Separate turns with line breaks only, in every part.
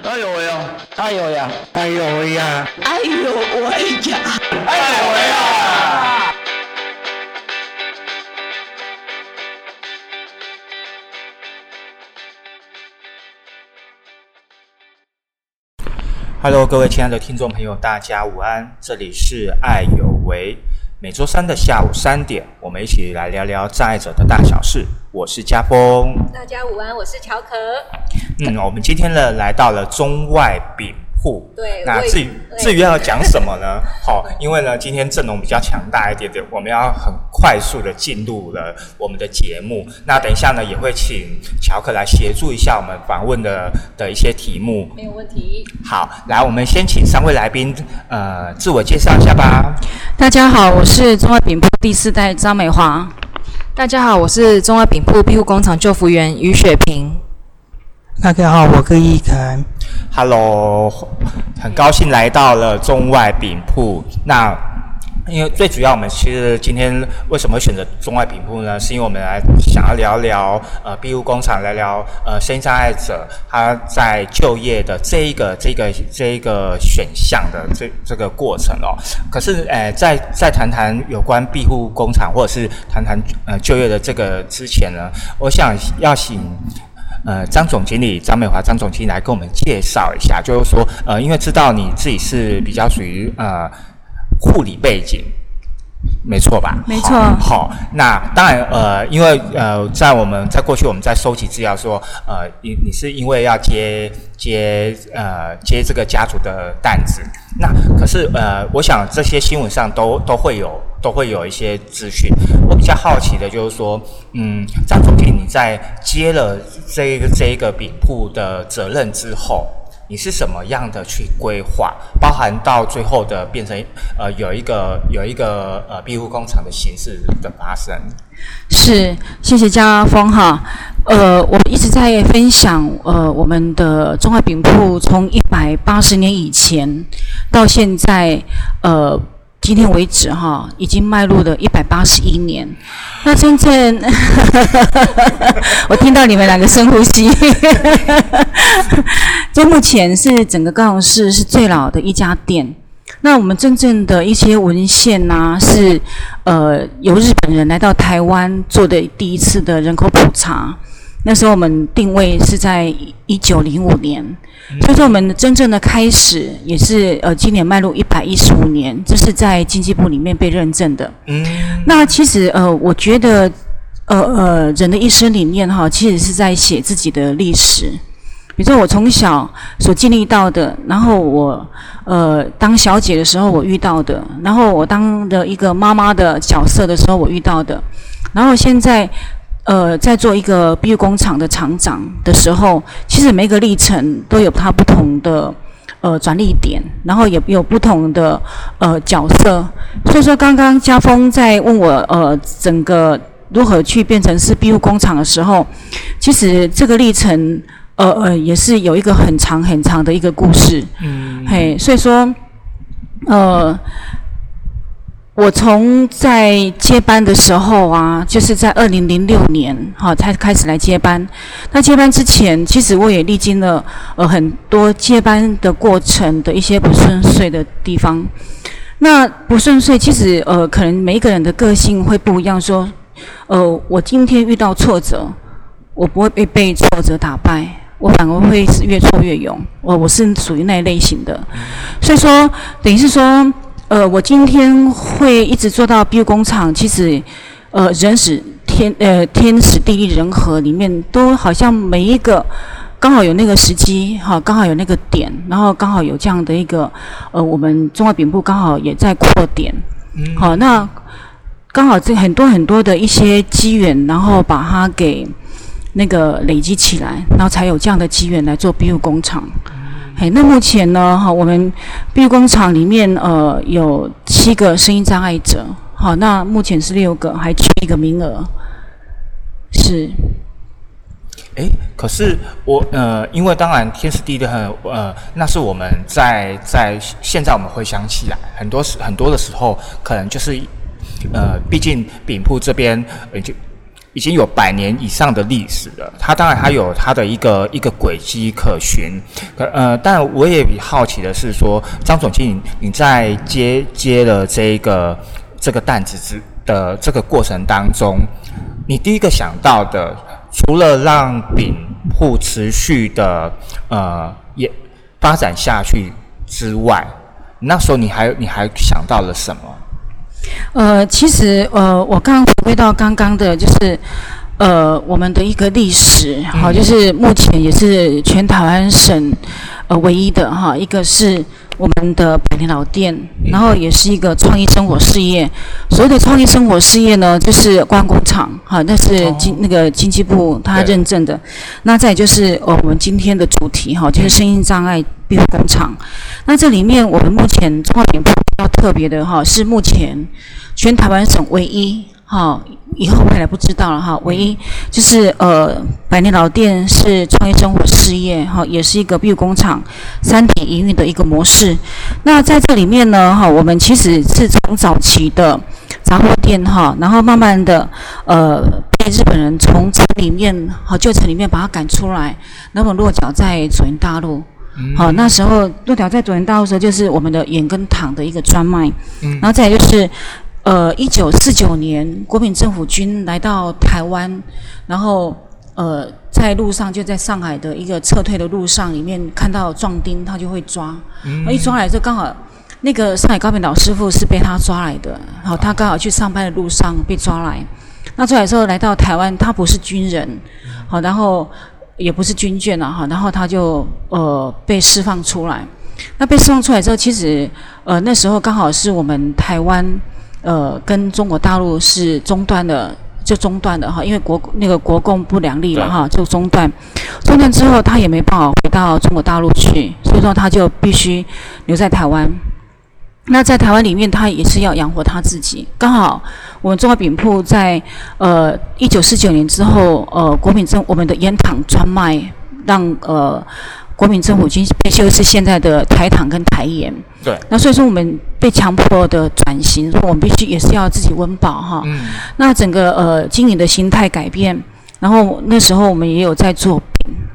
哎呦喂呀！
哎呦呀！
哎呦喂呀！
哎呦喂呀！
哎呦喂呀
！Hello，各位亲爱的听众朋友，大家午安！这里是爱有为，每周三的下午三点，我们一起来聊聊障碍者的大小事。我是家峰，
大家午安，我是乔可。
嗯，我们今天呢来到了中外饼铺。
对，
那至于至于要讲什么呢？好，因为呢今天阵容比较强大一点点，我们要很快速的进入了我们的节目。那等一下呢也会请乔克来协助一下我们访问的的一些题目。
没有问题。
好，来，我们先请三位来宾呃自我介绍一下吧。
大家好，我是中外饼铺第四代张美华。
大家好，我是中外饼铺庇护工厂救服员于雪萍。
大家好，我是易凯。
Hello，很高兴来到了中外饼铺。那因为最主要，我们其实今天为什么选择中外饼铺呢？是因为我们来想要聊聊呃庇护工厂，聊聊呃身障碍者他在就业的这一个这个这一个选项的这这个过程哦。可是呃，在在谈谈有关庇护工厂或者是谈谈呃就业的这个之前呢，我想要请。呃，张总经理张美华，张总经理来跟我们介绍一下，就是说，呃，因为知道你自己是比较属于呃护理背景，没错吧？
没错。
好，那当然，呃，因为呃，在我们在过去我们在收集资料说，呃，你你是因为要接接呃接这个家族的担子，那可是呃，我想这些新闻上都都会有。都会有一些资讯。我比较好奇的就是说，嗯，张总经理你在接了这一个这一个饼铺的责任之后，你是什么样的去规划？包含到最后的变成呃有一个有一个呃庇护工厂的形式的发生。
是，谢谢家峰哈。呃，我们一直在分享呃我们的中华饼铺从一百八十年以前到现在呃。今天为止，哈，已经迈入了一百八十一年。那真正，我听到你们两个深呼吸。就目前是整个高雄市是最老的一家店。那我们真正的一些文献呐，是呃由日本人来到台湾做的第一次的人口普查。那时候我们定位是在一九零五年，所以说我们真正的开始也是呃今年迈入一百一十五年，这是在经济部里面被认证的。嗯，那其实呃我觉得呃呃人的一生里面哈，其实是在写自己的历史。比如说我从小所经历到的，然后我呃当小姐的时候我遇到的，然后我当的一个妈妈的角色的时候我遇到的，然后现在。呃，在做一个庇护工厂的厂长的时候，其实每个历程都有它不同的呃转捩点，然后也有不同的呃角色。所以说，刚刚家峰在问我呃整个如何去变成是庇护工厂的时候，其实这个历程呃呃也是有一个很长很长的一个故事。嗯，嘿，所以说呃。我从在接班的时候啊，就是在二零零六年，哈，才开始来接班。那接班之前，其实我也历经了呃很多接班的过程的一些不顺遂的地方。那不顺遂，其实呃，可能每一个人的个性会不一样。说，呃，我今天遇到挫折，我不会被被挫折打败，我反而会是越挫越勇。我我是属于那一类型的，所以说，等于是说。呃，我今天会一直做到 B 工厂，其实，呃，人使天，呃，天时地利人和里面，都好像每一个刚好有那个时机，哈，刚好有那个点，然后刚好有这样的一个，呃，我们中华饼部刚好也在扩点，好，那刚好这很多很多的一些机缘，然后把它给那个累积起来，然后才有这样的机缘来做 B 工厂。哎，那目前呢，哈，我们庇护工厂里面呃有七个声音障碍者，好，那目前是六个，还缺一个名额，是。
哎，可是我呃，因为当然天时地利很呃，那是我们在在现在我们回想起来，很多时很多的时候，可能就是呃，毕竟饼铺这边呃就已经有百年以上的历史了。它当然还有它的一个一个轨迹可循。可呃，但我也比好奇的是说，张总经理，你在接接了这个这个担子之的这个过程当中，你第一个想到的，除了让饼铺持续的呃也发展下去之外，那时候你还你还想到了什么？
呃，其实呃，我刚刚回归到刚刚的，就是呃，我们的一个历史，好，就是目前也是全台湾省呃唯一的哈，一个是我们的百年老店，然后也是一个创意生活事业。所谓的创意生活事业呢，就是观光工厂，哈，那是经那个经济部他认证的。那再就是呃，我们今天的主题哈，就是声音障碍庇护工厂。那这里面我们目前中华点铺比较特别的哈，是目前全台湾省唯一哈，以后未来不知道了哈，唯一就是呃百年老店是创业生活事业哈，也是一个庇护工厂三点营运的一个模式。那在这里面呢哈，我们其实是从早期的杂货店哈，然后慢慢的呃被日本人从城里面好旧城里面把它赶出来，那么落脚在左营大陆。好，那时候落脚在左营大陆的时候，就是我们的盐跟糖的一个专卖，然后再来就是，呃，一九四九年国民政府军来到台湾，然后呃在路上就在上海的一个撤退的路上里面看到壮丁，他就会抓，一抓来就刚好那个上海高品老师傅是被他抓来的，好，他刚好去上班的路上被抓来，那抓来之后来到台湾，他不是军人，好，然后。也不是军眷了哈，然后他就呃被释放出来。那被释放出来之后，其实呃那时候刚好是我们台湾呃跟中国大陆是中断的，就中断的哈，因为国那个国共不两立了哈，就中断。中断之后，他也没办法回到中国大陆去，所以说他就必须留在台湾。那在台湾里面，他也是要养活他自己。刚好我们中华饼铺在呃一九四九年之后，呃国民政我们的烟糖专卖，让呃国民政府军被修是现在的台糖跟台盐。
对。
那所以说我们被强迫的转型，说我们必须也是要自己温饱哈。嗯。那整个呃经营的心态改变，然后那时候我们也有在做。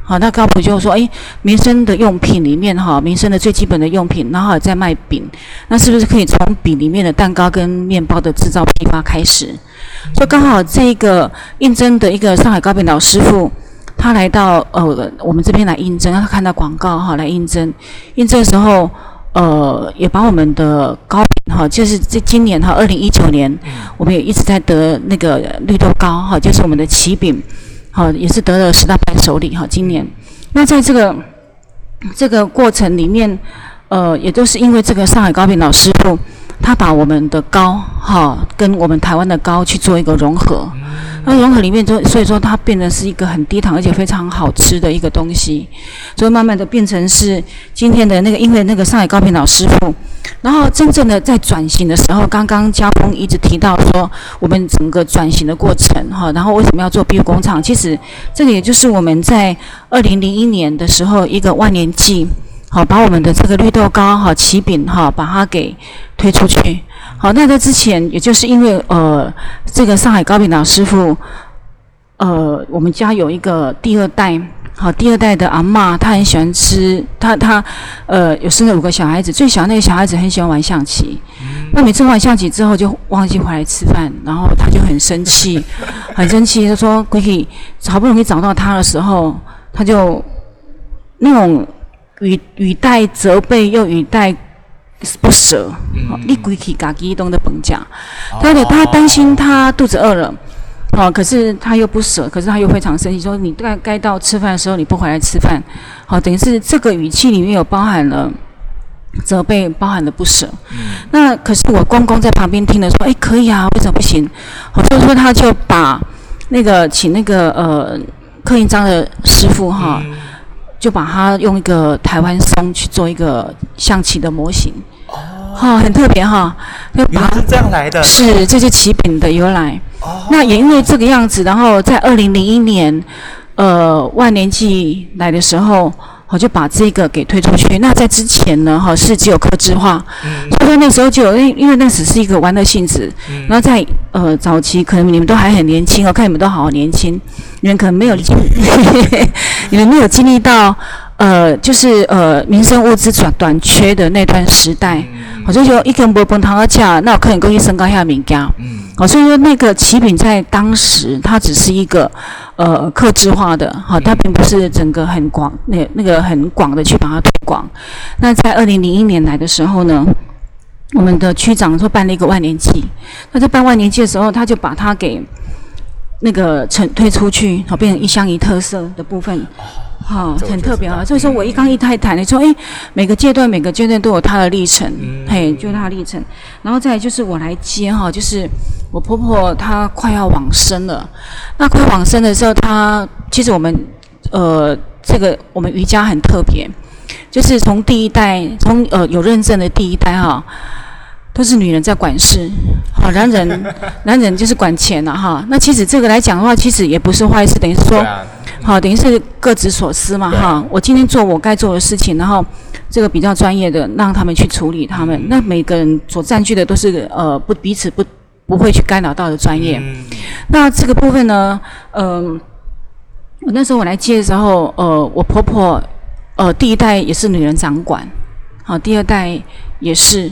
好，那高普就说：“哎，民生的用品里面，哈，民生的最基本的用品，然后在卖饼，那是不是可以从饼里面的蛋糕跟面包的制造批发开始？就刚好这个应征的一个上海糕饼老师傅，他来到呃我们这边来应征，他看到广告哈来应征，应征的时候，呃，也把我们的糕饼哈，就是这今年哈二零一九年，我们也一直在得那个绿豆糕哈，就是我们的奇饼。”好，也是得了十大伴手礼哈。今年，那在这个这个过程里面，呃，也都是因为这个上海高平老师傅，他把我们的糕哈跟我们台湾的糕去做一个融合，那融合里面就所以说它变成是一个很低糖而且非常好吃的一个东西，所以慢慢的变成是今天的那个，因为那个上海糕饼老师傅。然后真正的在转型的时候，刚刚嘉峰一直提到说，我们整个转型的过程哈，然后为什么要做庇护工厂？其实这个也就是我们在二零零一年的时候一个万年计，好把我们的这个绿豆糕哈、起饼哈，把它给推出去。好，那在之前，也就是因为呃，这个上海糕饼老师傅，呃，我们家有一个第二代。好，第二代的阿妈，她很喜欢吃，她她，呃，有生了五个小孩子，最小那个小孩子很喜欢玩象棋，那每次玩象棋之后就忘记回来吃饭，然后他就很生气，很生气，她说：“鬼鬼，好不容易找到他的时候，他就那种语语带责备又语带不舍，你鬼鬼嘎叽东的本家，他的他担心他肚子饿了。”哦，可是他又不舍，可是他又非常生气，说你该该到吃饭的时候你不回来吃饭，好，等于是这个语气里面有包含了责备，包含了不舍。那可是我公公在旁边听了说，哎，可以啊，为什么不行？好，所以说他就把那个请那个呃刻印章的师傅哈，就把它用一个台湾松去做一个象棋的模型。哈，很特别哈，
原来是这样来的，
是这些起饼的由来。哦，那也因为这个样子，然后在二零零一年，呃，万年祭来的时候，我就把这个给推出去。那在之前呢，哈是只有刻字化，
嗯
所以说那时候就有，因因为那只是一个玩乐性质。然后在呃早期，可能你们都还很年轻哦，看你们都好年轻，你们可能没有经，你们没有经历到呃就是呃民生物资短短缺的那段时代。好像就一根波崩糖而价，那我可能故意升高一下名家。
嗯
好，所以说那个起品在当时它只是一个呃克制化的，好，它并不是整个很广那那个很广的去把它推广。那在二零零一年来的时候呢，我们的区长说办了一个万年祭，那在办万年祭的时候，他就把它给那个呈推出去，好，变成一乡一特色的部分。好、很特别啊！所以说我一刚一太谈，你说，诶，每个阶段每个阶段都有它的历程，
嗯
嘿，就是它的历程。然后再来就是我来接哈，就是我婆婆她快要往生了，那快往生的时候，她其实我们呃这个我们瑜伽很特别，就是从第一代从呃有认证的第一代哈。都是女人在管事，好，男人 男人就是管钱了、哈。那其实这个来讲的话，其实也不是坏事，等于是说，
啊，
好，等于是各执所思嘛，哈。我今天做我该做的事情，然后这个比较专业的让他们去处理他们。那每个人所占据的都是呃不彼此不不会去干扰到的专业。
嗯
那这个部分呢，嗯、我那时候我来接的时候，呃，我婆婆呃第一代也是女人掌管，好，第二代也是，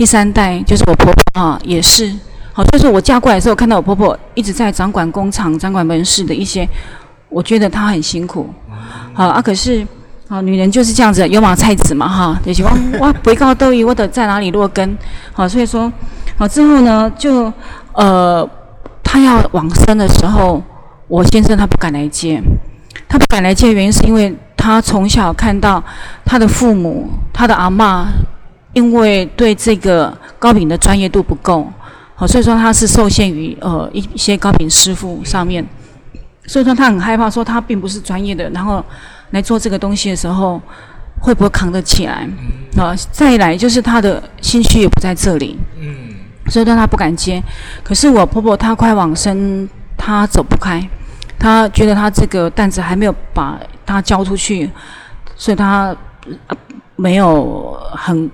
第三代就是我婆婆啊也是。好，就是我嫁过来的时候，看到我婆婆一直在掌管工厂、掌管门市的一些，我觉得她很辛苦。好啊，可是好，女人就是这样子，油麻菜籽嘛哈，就是我我不告斗鱼，我得在哪里落根。好，所以说好之后呢，就呃，她要往生的时候，我先生他不敢来接，他不敢来接的原因是因为他从小看到他的父母、他的阿嬷，因为对这个糕饼的专业度不够，好，所以说他是受限于呃一一些糕饼师傅上面，所以说他很害怕，说他并不是专业的，然后来做这个东西的时候会不会扛得起来？啊、再来就是他的心虚也不在这里，
嗯。
所以说他不敢接。可是我婆婆她快往生，她走不开，她觉得她这个担子还没有把她交出去，所以她、呃、没有很，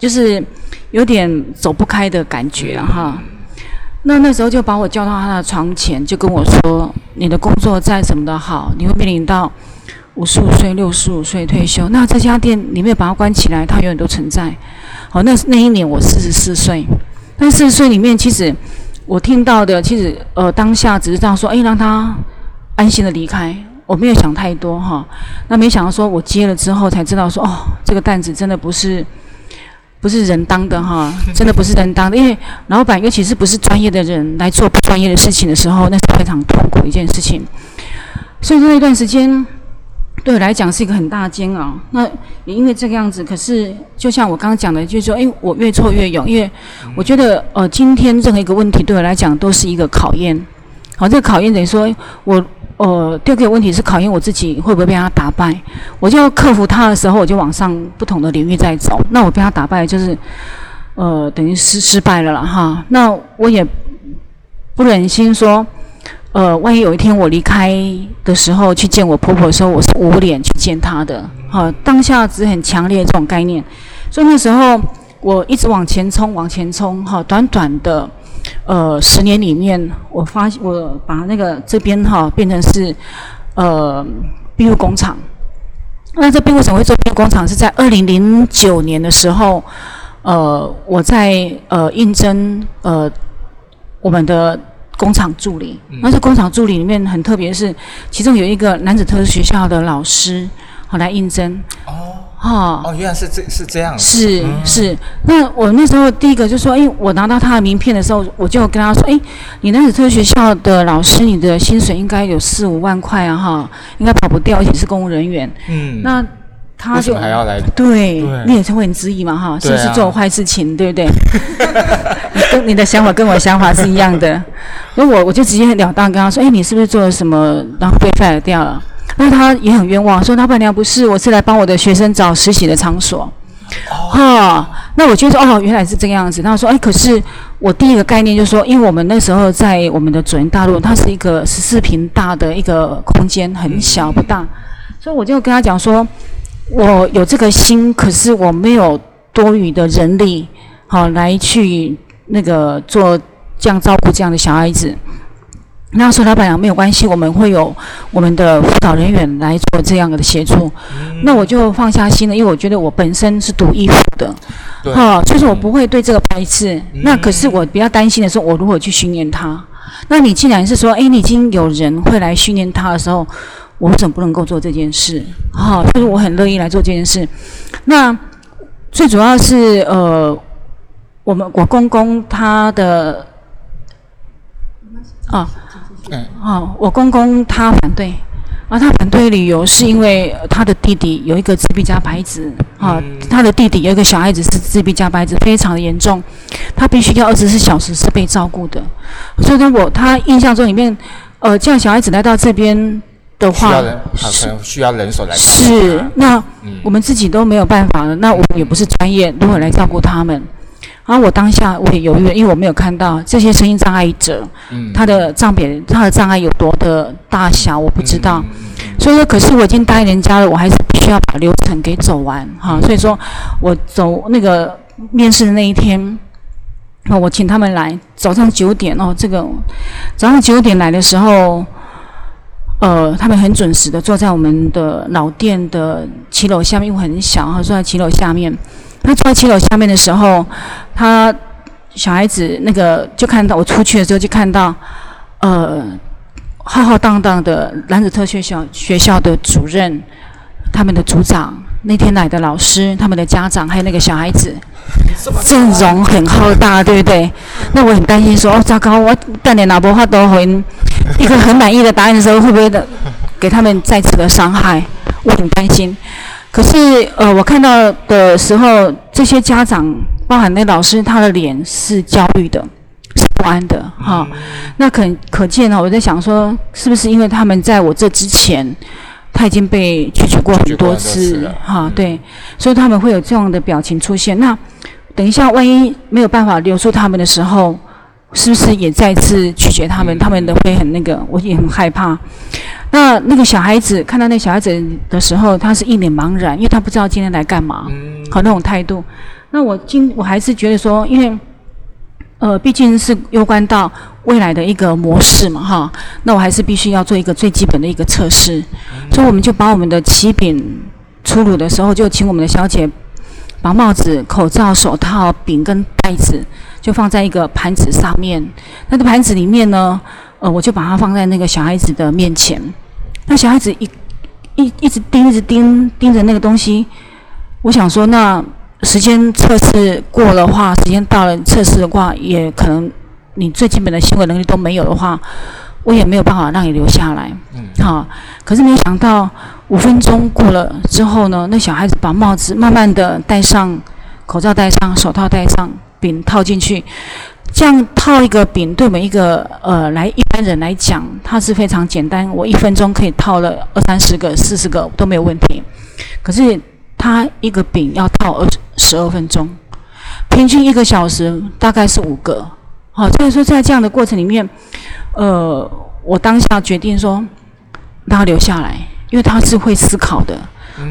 就是有点走不开的感觉哈。那那时候就把我叫到他的床前，就跟我说：“你的工作再怎么的好，你会面临到五十五岁、六十五岁退休。那这家店你没有把它关起来，它永远都存在。好，那那一年我四十四岁，但四十岁里面，其实我听到的，其实呃当下只是这样说，哎，让他安心的离开，我没有想太多哈。那没想到说我接了之后才知道说，哦，这个担子真的不是不是人当的哈，真的不是人当的，因为老板尤其是不是专业的人来做不专业的事情的时候，那是非常痛苦的一件事情。所以说那段时间对我来讲是一个很大的煎熬。那也因为这个样子，可是就像我刚刚讲的，就是说，诶，我越挫越勇，因为我觉得，呃，今天任何一个问题对我来讲都是一个考验。好，这个考验等于说我，呃，第二个问题是考验我自己会不会被他打败。我就要克服他的时候，我就往上不同的领域在走。那我被他打败，就是，呃，等于失失败了啦哈。那我也不忍心说。呃，万一有一天我离开的时候去见我婆婆的时候，我是捂脸去见她的。好、当下只很强烈这种概念，所以那时候我一直往前冲，往前冲。哈、短短的呃十年里面，我发我把那个这边哈、变成是呃庇护工厂。那这庇护什么会做庇护工厂？是在二零零九年的时候，呃，我在呃应征呃我们的。工厂助理，那这工厂助理里面很特别，是其中有一个男子特殊学校的老师，好来应征。
哦
哈、
哦，原来是这是这样，
是是，那我那时候第一个就说，诶，我拿到他的名片的时候，我就跟他说，诶，你男子特殊学校的老师，你的薪水应该有四五万块啊，哈，应该跑不掉，而且是公务人员。
嗯，
那他就
还要来？
对
对
你也是会很质疑嘛，哈，是不是做坏事情，对不对？你 跟你的想法跟我想法是一样的，那我我就直截了当跟他说，哎，你是不是做了什么，然后被 fire 掉了？那他也很冤枉，说老板娘不是，我是来帮我的学生找实习的场所。哈、那我就说哦，原来是这个样子。那我说，哎，可是我第一个概念就是说，因为我们那时候在我们的主人大陆，它是一个十四平大的一个空间，很小不大。所以我就跟他讲说，我有这个心，可是我没有多余的人力，好来去那个做这样照顾这样的小孩子。那说老板娘没有关系，我们会有我们的辅导人员来做这样的协助。那我就放下心了，因为我觉得我本身是读医术的，
对
哈，所以说我不会对这个排斥。那可是我比较担心的是，我如何去训练他？那你既然是说，哎，你已经有人会来训练他的时候，我为什么不能够做这件事？哈，所以我很乐意来做这件事。那最主要是呃，我们我公公他的啊。
嗯
哦，我公公他反对，啊，他反对理由是因为他的弟弟有一个自闭加白子，啊，他的弟弟有一个小孩子是自闭加白子，非常的严重，他必须要二十四小时是被照顾的，所以呢，我他印象中里面，呃，这样小孩子来到这边的话
需要，人，好可能需要人手来
是，那
嗯。
我们自己都没有办法了，那我们也不是专业，如何来照顾他们？然后我当下我也犹豫了，因为我没有看到这些声音障碍者，
嗯
他的障别他的障碍有多的大小，我不知道。所以说，可是我已经答应人家了，我还是必须要把流程给走完哈。所以说我走那个面试的那一天，那我请他们来，早上九点哦，这个早上九点来的时候，呃，他们很准时的坐在我们的老店的骑楼下面，因为很小哈，坐在骑楼下面。他坐在骑楼下面的时候，他小孩子那个就看到我出去的时候就看到，呃，浩浩荡荡的男子特学校学校的主任，他们的组长，那天来的老师，他们的家长，还有那个小孩子，阵容很浩大，对不对？那我很担心说，哦，糟糕，我干点哪波话都回一个很满意的答案的时候，会不会的给他们再次的伤害？我很担心。可是，呃，我看到的时候，这些家长，包含那老师，他的脸是焦虑的，是不安的，哈。那可可见呢，我在想说，是不是因为他们在我这之前，他已经被拒绝过很多
次
哈，对，所以他们会有这样的表情出现。那等一下，万一没有办法留住他们的时候，是不是也再次拒绝他们？他们的会很那个，我也很害怕。那那个小孩子看到那小孩子的时候，他是一脸茫然，因为他不知道今天来干嘛，好那种态度。那我今我还是觉得说，因为呃，毕竟是攸关到未来的一个模式嘛，哈，那我还是必须要做一个最基本的一个测试。所以我们就把我们的起饼出炉的时候，就请我们的小姐把帽子、口罩、手套、饼跟袋子就放在一个盘子上面。那个盘子里面呢，呃，我就把它放在那个小孩子的面前。那小孩子一一一直盯，一直盯盯着那个东西。我想说，那时间测试过的话，时间到了测试的话，也可能你最基本的行为能力都没有的话，我也没有办法让你留下来。
嗯，
好，可是没有想到五分钟过了之后呢，那小孩子把帽子慢慢的戴上，口罩戴上，手套戴上，饼套进去。这样套一个饼，对每一个呃来一般人来讲，它是非常简单。我一分钟可以套了二三十个、四十个都没有问题。可是他一个饼要套二十二分钟，平均一个小时大概是五个。好，所以说在这样的过程里面，呃，我当下决定说让他留下来，因为他是会思考的。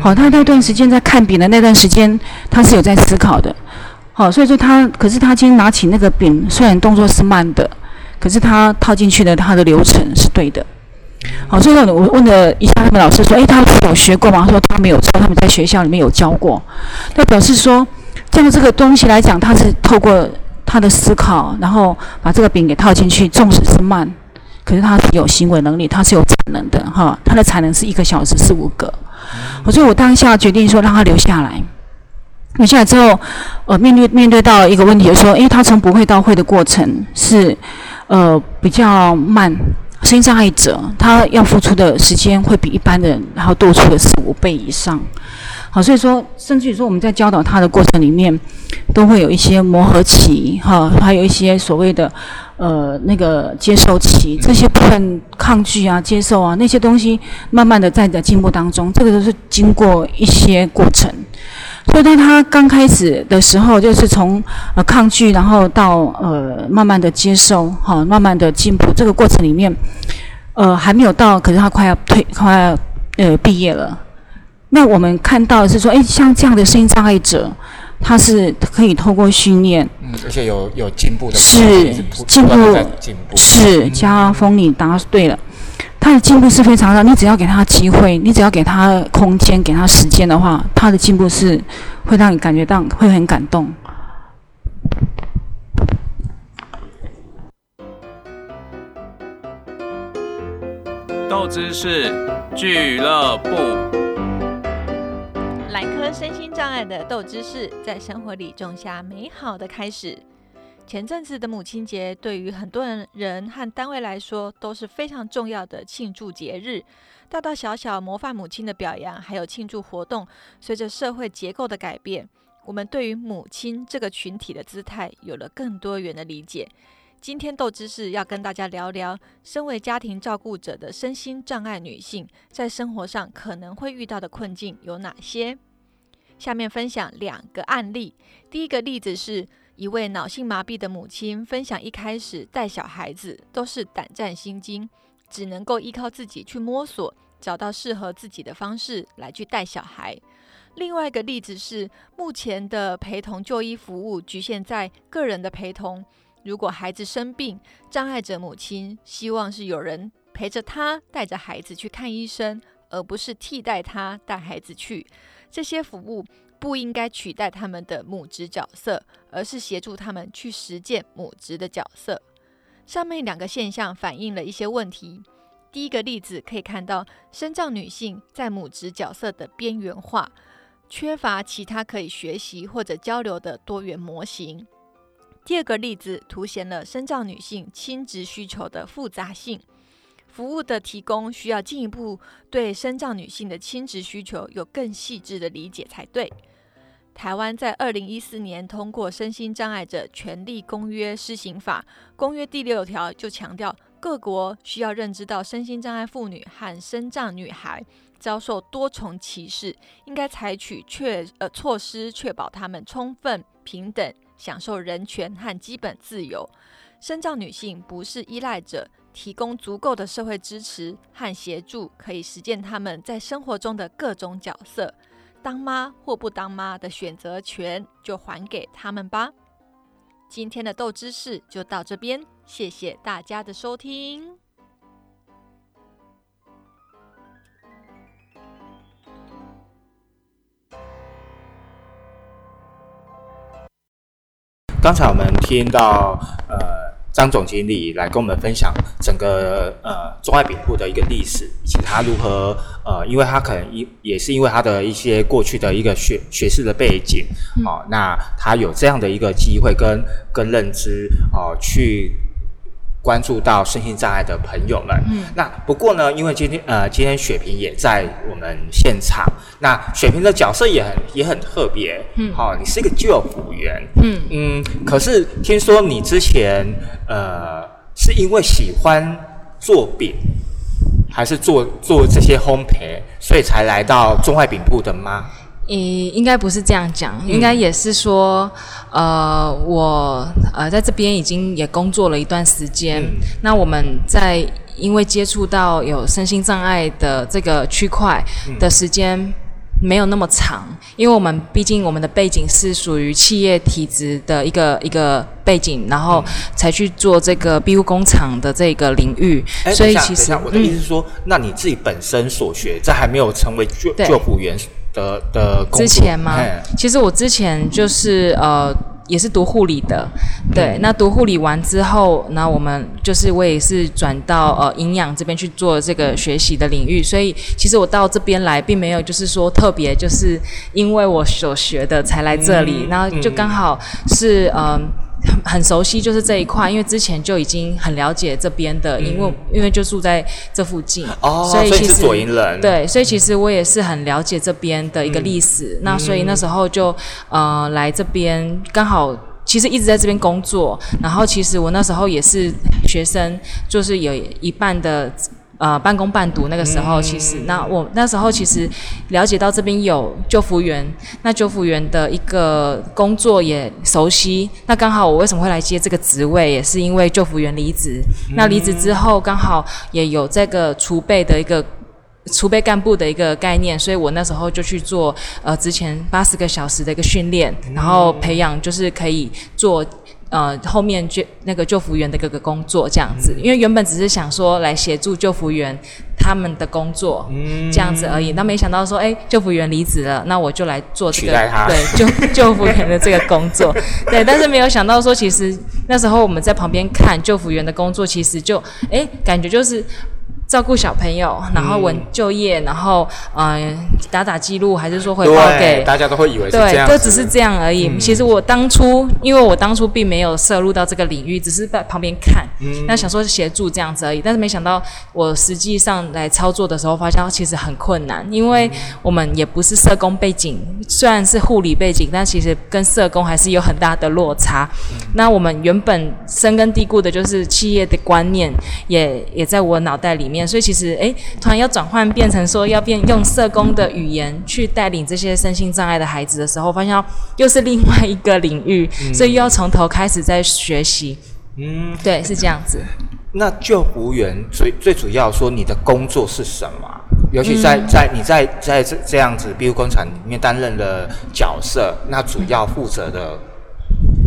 好，他那段时间在看饼的那段时间，他是有在思考的。好，所以说他，可是他今天拿起那个饼，虽然动作是慢的，可是他套进去的他的流程是对的。好，所以呢，我问了一下他们老师说，诶，他有学过吗？他说他没有说他们在学校里面有教过，那表示说，这样这个东西来讲，他是透过他的思考，然后把这个饼给套进去，纵使是慢，可是他是有行为能力，他是有产能的哈，他的产能是一个小时四五个，所以我当下决定说让他留下来。留下来之后，呃，面对面对到一个问题，说，因为他从不会到会的过程是，呃，比较慢，声音障碍者他要付出的时间会比一般人还要多出的四五倍以上。好，所以说，甚至于说我们在教导他的过程里面，都会有一些磨合期，哈，还有一些所谓的呃那个接受期，这些部分抗拒啊、接受啊那些东西，慢慢的在的进步当中，这个都是经过一些过程。所以在他刚开始的时候，就是从呃抗拒，然后到呃慢慢的接受，哈，慢慢的进步。这个过程里面，呃还没有到，可是他快要退，快要呃毕业了。那我们看到的是说，哎，像这样的声音障碍者，他是可以透过训练，
嗯，而且有有进步的，
是进步，
进步
是加风，你答对了，他的进步是非常大。你只要给他机会，你只要给他空间，给他时间的话，他的进步是会让你感觉到会很感动。
豆知识俱乐部，
来颗身心障碍的豆知识，在生活里种下美好的开始。前阵子的母亲节，对于很多人和单位来说都是非常重要的庆祝节日。大大小小模范母亲的表扬，还有庆祝活动，随着社会结构的改变，我们对于母亲这个群体的姿态有了更多元的理解。今天豆知识要跟大家聊聊，身为家庭照顾者的身心障碍女性，在生活上可能会遇到的困境有哪些？下面分享两个案例。第一个例子是一位脑性麻痹的母亲分享，一开始带小孩子都是胆战心惊，只能够依靠自己去摸索，找到适合自己的方式来去带小孩。另外一个例子是，目前的陪同就医服务局限在个人的陪同。如果孩子生病，障碍者母亲希望是有人陪着他，带着孩子去看医生，而不是替代他带孩子去。这些服务不应该取代他们的母职角色，而是协助他们去实践母职的角色。上面两个现象反映了一些问题。第一个例子可以看到，身障女性在母职角色的边缘化，缺乏其他可以学习或者交流的多元模型。第二个例子凸显了身障女性亲职需求的复杂性，服务的提供需要进一步对身障女性的亲职需求有更细致的理解才对。台湾在二零一四年通过《身心障碍者权利公约施行法》，公约第六条就强调，各国需要认知到身心障碍妇女和身障女孩遭受多重歧视，应该采取确呃措施，确保她们充分平等。享受人权和基本自由，身障女性不是依赖者，提供足够的社会支持和协助，可以实践他们在生活中的各种角色。当妈或不当妈的选择权，就还给他们吧。今天的豆知识就到这边，谢谢大家的收听。
刚才我们听到呃张总经理来跟我们分享整个呃中外饼铺的一个历史，以及他如何呃，因为他可能因也是因为他的一些过去的一个学学士的背景，哦，那他有这样的一个机会跟跟认知哦去。关注到身心障碍的朋友们，嗯，那不过呢，因为今天呃，今天雪萍也在我们现场，那雪萍的角色也很也很特别，嗯，好，你是一个救辅员，嗯。嗯，可是听说你之前呃，是因为喜欢做饼，还是做做这些烘焙，所以才来到中外饼铺的吗？
诶，应该不是这样讲，应该也是说，呃，我呃在这边已经也工作了一段时间，那我们在因为接触到有身心障碍的这个区块的时间没有那么长，因为我们毕竟我们的背景是属于企业体制的一个一个背景，然后才去做这个庇护工厂的这个领域，所以其实
我的意思是说，那你自己本身所学，在还没有成为救救护员。的的
之前吗？其实我之前就是呃，也是读护理的，对。那读护理完之后，那我们就是我也是转到呃营养这边去做这个学习的领域，所以其实我到这边来，并没有就是说特别就是因为我所学的才来这里，然后就刚好是嗯。很熟悉，就是这一块，因为之前就已经很了解这边的，因为因为就住在这附近，哦
所以其实左营人
对，所以其实我也是很了解这边的一个历史。那所以那时候就呃来这边，刚好其实一直在这边工作，然后其实我那时候也是学生，就是有一半的。呃，半工半读那个时候，其实那我那时候其实了解到这边有救服员，那救服员的一个工作也熟悉。那刚好我为什么会来接这个职位，也是因为救服员离职。那离职之后，刚好也有这个储备的一个储备干部的一个概念，所以我那时候就去做呃之前八十个小时的一个训练，然后培养就是可以做。呃，后面救那个救服员的各个工作这样子，因为原本只是想说来协助救服员他们的工作，这样子而已。那没想到说，哎，救服员离职了，那我就来做这个对救救 服员的这个工作。对，但是没有想到说，其实那时候我们在旁边看救服员的工作，其实就哎，感觉就是。照顾小朋友，然后稳就业，然后嗯打打记录，还是说回报给
大家都会以为是这样，
都只是这样而已。其实我当初，因为我当初并没有涉入到这个领域，只是在旁边看，那想说协助这样子而已。但是没想到我实际上来操作的时候，发现其实很困难，因为我们也不是社工背景，虽然是护理背景，但其实跟社工还是有很大的落差。那我们原本深根蒂固的就是企业的观念，也也在我脑袋里面。所以其实，哎，突然要转换变成说要变用社工的语言去带领这些身心障碍的孩子的时候，发现又是另外一个领域，所以又要从头开始在学习。嗯，对，是这样子。
那救护员最最主要说你的工作是什么？尤其在在你在在这这样子庇护工厂里面担任的角色，那主要负责的。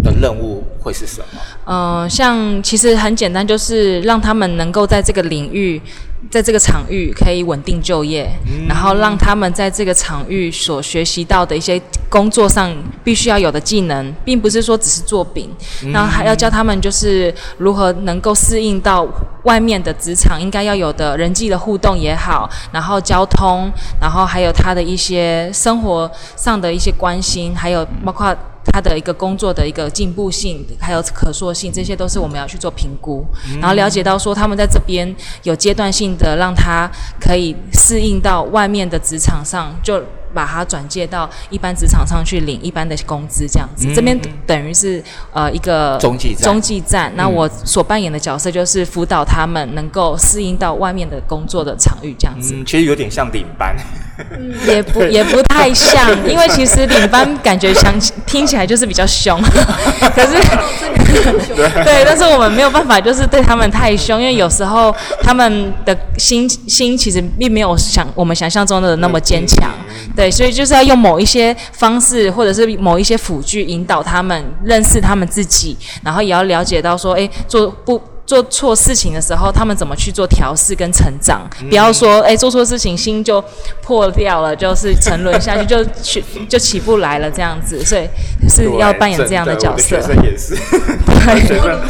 的任务会是什么？
呃，像其实很简单，就是让他们能够在这个领域，在这个场域可以稳定就业，然后让他们在这个场域所学习到的一些工作上必须要有的技能，并不是说只是做饼，然后还要教他们就是如何能够适应到外面的职场应该要有的人际的互动也好，然后交通，然后还有他的一些生活上的一些关心，还有包括。他的一个工作的一个进步性，还有可塑性，这些都是我们要去做评估，然后了解到说他们在这边有阶段性的让他可以适应到外面的职场上就。把他转介到一般职场上去领一般的工资，这样子，这边等于是呃一个
中继站。
中继站，那我所扮演的角色就是辅导他们能够适应到外面的工作的场域，这样子。
嗯，其实有点像领班。
也不也不太像，因为其实领班感觉想听起来就是比较凶，可是 对，但是我们没有办法，就是对他们太凶，因为有时候他们的心心其实并没有想我们想象中的那么坚强。对，所以就是要用某一些方式，或者是某一些辅具引导他们认识他们自己，然后也要了解到说，哎，做不。做错事情的时候，他们怎么去做调试跟成长？不要说，哎，做错事情心就破掉了，就是沉沦下去，就去 就起不来了这样子。所以是要扮演这样的角色。
学生也是，学 生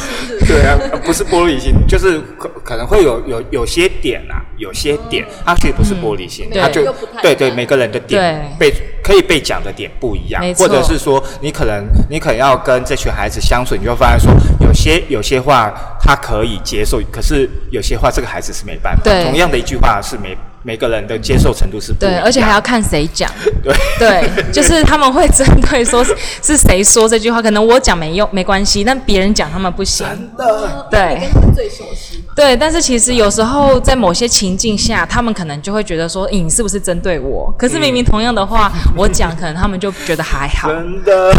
对啊，不是玻璃心，就是可可能会有有有些点啊，有些点，它其实不是玻璃心，他就对对，每个人的点被可以被讲的点不一样，或者是说，你可能你可能要跟这群孩子相处，你就发现说，有些有些话他。可以接受，可是有些话这个孩子是没办法。
对，
同样的一句话是每每个人的接受程度是不
对，而且还要看谁讲。
对
对，就是他们会针对说是谁说这句话，可能我讲没用没关系，但别人讲他们不行。
真的，
对，最熟悉。对，但是其实有时候在某些情境下，他们可能就会觉得说，你是不是针对我？可是明明同样的话，我讲，可能他们就觉得还好。
真的。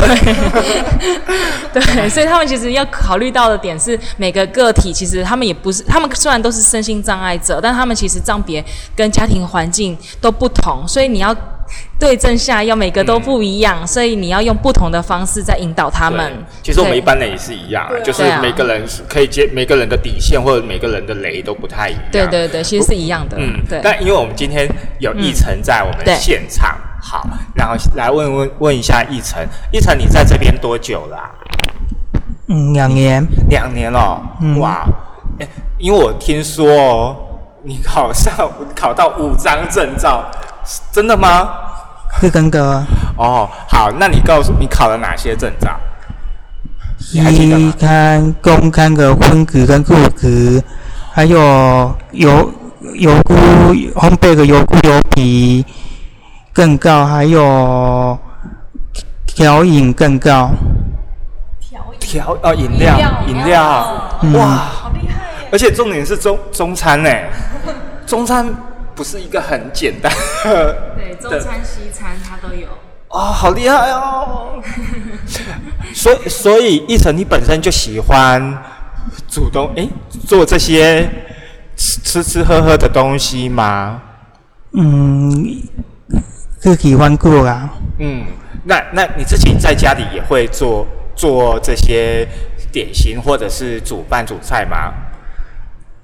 对，所以他们其实要考虑到的点是，每个个体其实他们也不是，他们虽然都是身心障碍者，但他们其实障别跟家庭环境都不同，所以你要。对症下药，每个都不一样，所以你要用不同的方式在引导他们。
其实我们一般人也是一样，就是每个人可以接每个人的底线或者每个人的雷都不太一样。
对对对，其实是一样的。嗯，对。
但因为我们今天有奕晨在我们现场，好，然后来问问问一下奕晨，奕晨你在这边多久了？
嗯，两年。
两年了，嗯哇！因为我听说你考上考到五张证照。真的吗？
是真的。
哦，好，那你告诉你考了哪些证照？
一看公看个分格跟入格，还有油油菇烘焙的油菇油皮更高，还有调饮更高。
调调哦，饮料饮料，哇，好厉害而且重点是中中餐呢，中餐。不是一个很简单，
对，中餐西餐它都有。
哦，好厉害哦！所以，所以一成你本身就喜欢主动哎做这些吃吃吃喝喝的东西吗？
嗯，是喜欢过啊。
嗯，那那你自己在家里也会做做这些点心，或者是煮饭煮菜吗？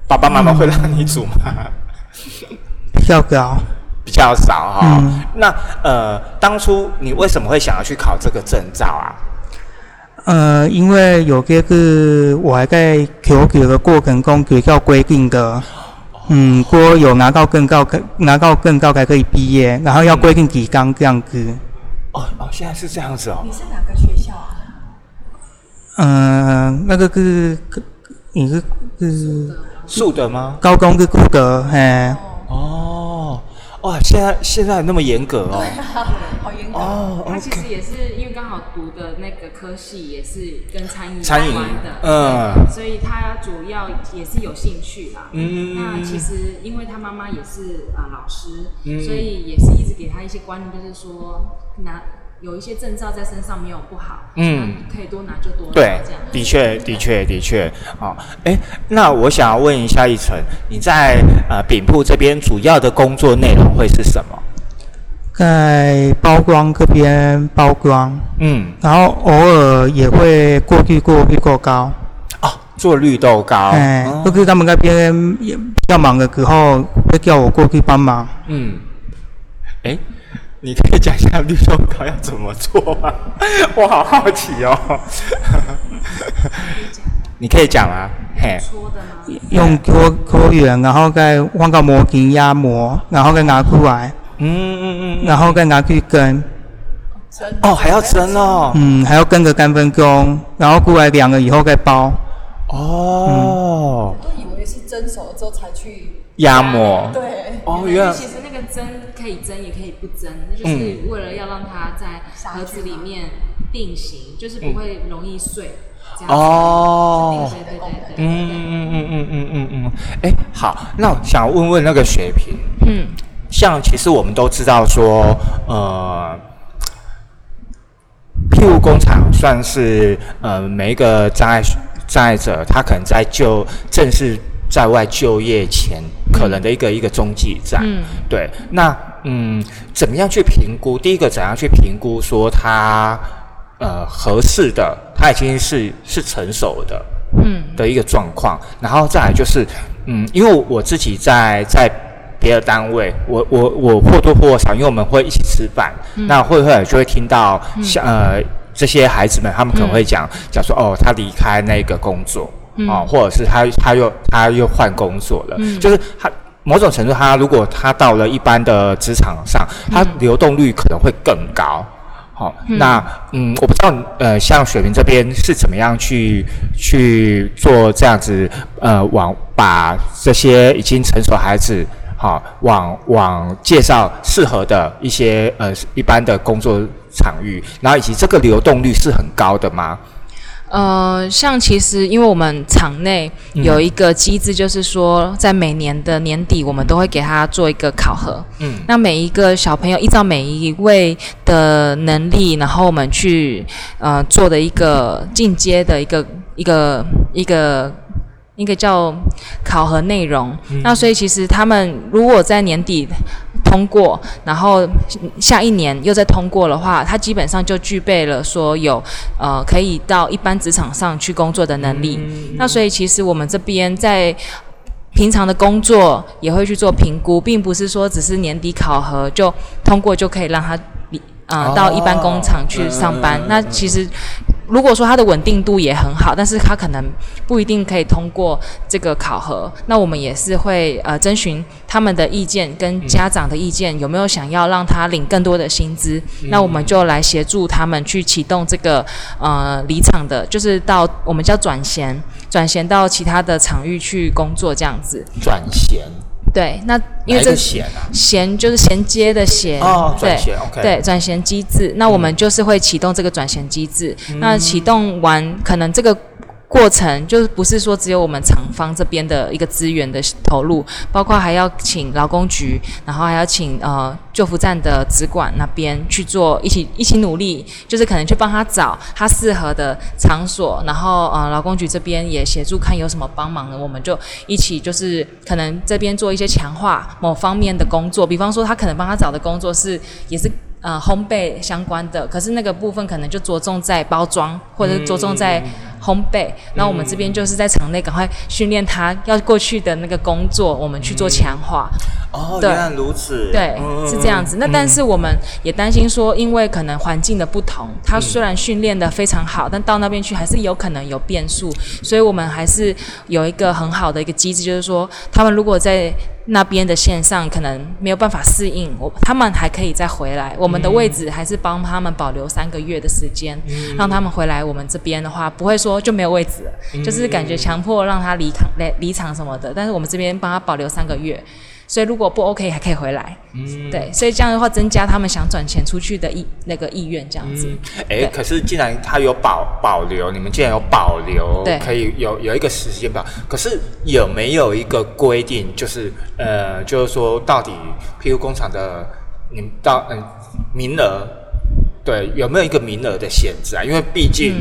爸爸妈妈会让你煮吗？
比较高。
比较少哈、
嗯
那呃，当初你为什么会想要去考这个证照啊？
呃，因为有这个我还在求学的过程中，学校规定的，嗯，说有拿到更高，拿到更高才可以毕业，然后要规定几纲这样子。
哦哦，现在是这样子哦。
你是哪个学校啊？
嗯、那个是，你是是
树的吗？
高中是顾德，嘿，
哦，哇，现在现在那么严格哦。
好严格。
哦
他其实。也是因为刚好读的那个科系也是跟餐饮
餐饮
有关的，
嗯
所以他主要也是有兴趣啦。
嗯
那其实因为他妈妈也是啊、呃老师，
嗯
所以也是一直给他一些观念，就是说拿有一些证照在身上没有不好，
嗯
可以多拿就多拿，
对
这样，
的确，的确，的确。好、哎，那我想要问一下一晨，你在呃饼铺这边主要的工作内容会是什么？
在包装这边包装，
嗯，
然后偶尔也会过去过绿豆糕，
哦，做绿豆糕。
哎、
哦
就是他们那边也比较忙的时候，会叫我过去帮忙。
嗯，哎，你可以讲一下绿豆糕要怎么做吗？我好好奇哦。你可以讲啊？嘿？
用搓搓圆，然后再放个模型压模，然后再拿出来，
嗯嗯嗯嗯。
然后再拿去蒸，
哦，还要蒸哦。
嗯，还要跟个三分钟，然后过来凉了以后再包。
哦，我
都以为是蒸熟了之后才去。
压模。
对。
哦，原来
其实那个蒸可以蒸，也可以不蒸，那就是为了要让它在盒子里面定型，就是不会容易碎。
哦。
对对对。
嗯嗯嗯嗯嗯嗯嗯，哎、好，那我想问问那个雪平，
嗯，
像其实我们都知道说，呃，庇护工厂算是呃每一个障碍障碍者，他可能在就正式在外就业前，可能的一个、一个中继站。
嗯。
对，那嗯，怎么样去评估？第一个怎样去评估说他呃合适的，他已经是是成熟的，
嗯。
的一个状况，然后再来就是，嗯，因为我自己在在别的单位，我我我或多或少，因为我们会一起吃饭，那会会就会听到像、呃这些孩子们，他们可能会讲讲说，哦，他离开那个工作，哦，或者是他他又他又换工作了，就是他。某种程度，他如果他到了一般的职场上，他流动率可能会更高。好、那嗯，我不知道呃，像雪萍这边是怎么样去去做这样子呃，往把这些已经成熟的孩子，好、往往介绍适合的一些呃一般的工作场域，然后以及这个流动率是很高的吗？
呃，像其实因为我们场内有一个机制，就是说在每年的年底，我们都会给他做一个考核。
嗯，
那每一个小朋友依照每一位的能力，然后我们去呃做的一个进阶的一个一个一个。一个叫考核内容，那所以其实他们如果在年底通过，然后下一年又再通过的话，他基本上就具备了说有呃可以到一般职场上去工作的能力。那所以其实我们这边在平常的工作也会去做评估，并不是说只是年底考核就通过就可以让他离呃
哦
到一般工厂去上班。那其实如果说它的稳定度也很好，但是它可能不一定可以通过这个考核。那我们也是会呃征询他们的意见跟家长的意见，有没有想要让他领更多的薪资？那我们就来协助他们去启动这个呃离场的，就是到我们叫转衔，转衔到其他的场域去工作这样子。
转衔，
对，那因为这
个衔
就是衔接的衔，
哦
对
转衔，OK
对，转衔机制。那我们就是会启动这个转衔机制。那启动完，可能这个过程就是不是说只有我们厂方这边的一个资源的投入，包括还要请劳工局，然后还要请呃救扶站的直管那边去做一起一起努力，就是可能去帮他找他适合的场所，然后呃劳工局这边也协助看有什么帮忙的，我们就一起就是可能这边做一些强化某方面的工作，比方说他可能帮他找的工作是也是。呃，烘焙相关的，可是那个部分可能就着重在包装，或者着重在烘焙。那我们这边就是在场内赶快训练他要过去的那个工作，我们去做强化。
哦，原来如此。
对，是这样子。那但是我们也担心说，因为可能环境的不同，他虽然训练的非常好，但到那边去还是有可能有变数，所以我们还是有一个很好的一个机制，就是说，他们如果在那边的线上可能没有办法适应，我他们还可以再回来。我们的位置还是帮他们保留三个月的时间，让他们回来。我们这边的话，不会说就没有位置，就是感觉强迫让他离场、离离场什么的。但是我们这边帮他保留三个月。所以如果不 OK 还可以回来，嗯，对，所以这样的话增加他们想转钱出去的意那个意愿，这样子。
哎，可是既然他有保保留，你们既然有保留，对，可以有有一个时间表，可是有没有一个规定，就是呃，就是说到底，譬如工厂的，你到嗯名额，对，有没有一个名额的限制啊？因为毕竟。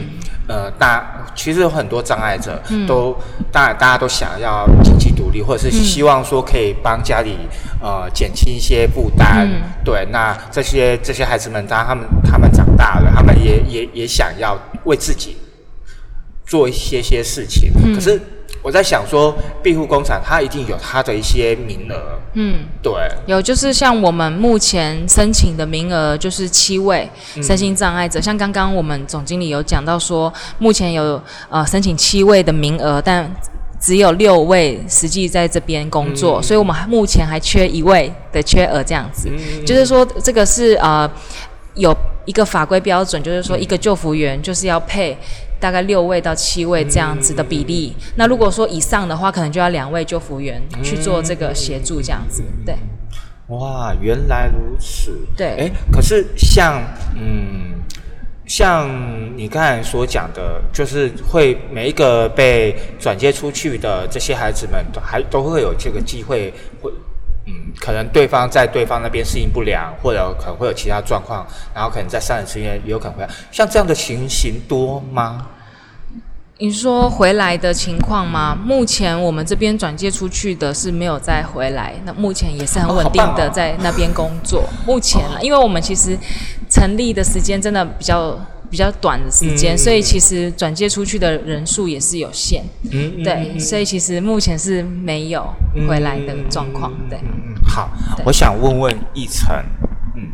呃，大其实有很多障碍者都，当然大家都想要经济独立，或者是希望说可以帮家里呃减轻一些负担。对，那这些这些孩子们，当他们他们长大了，他们也也也想要为自己做一些些事情，可是。我在想说，庇护工厂它一定有它的一些名额。嗯，对，
有就是像我们目前申请的名额就是七位身心障碍者，像刚刚我们总经理有讲到说，目前有呃申请七位的名额，但只有六位实际在这边工作，所以我们目前还缺一位的缺额这样子。就是说这个是呃有一个法规标准，就是说一个救服员就是要配。大概六位到七位这样子的比例，那如果说以上的话，可能就要两位救服员去做这个协助，这样子，对。
哇，原来如此。
对。
哎，可是像嗯，像你刚才所讲的，就是会每一个被转接出去的这些孩子们，都还都会有这个机会，会嗯，可能对方在对方那边适应不良，或者可能会有其他状况，然后可能在三十时间也有可能会像这样的情形多吗？
你说回来的情况吗？目前我们这边转介出去的是没有再回来，那目前也是很稳定的在那边工作。目前呢，因为我们其实成立的时间真的比较比较短的时间，所以其实转接出去的人数也是有限。嗯，对，所以其实目前是没有回来的状况。对，
嗯，好，我想问问一成，嗯，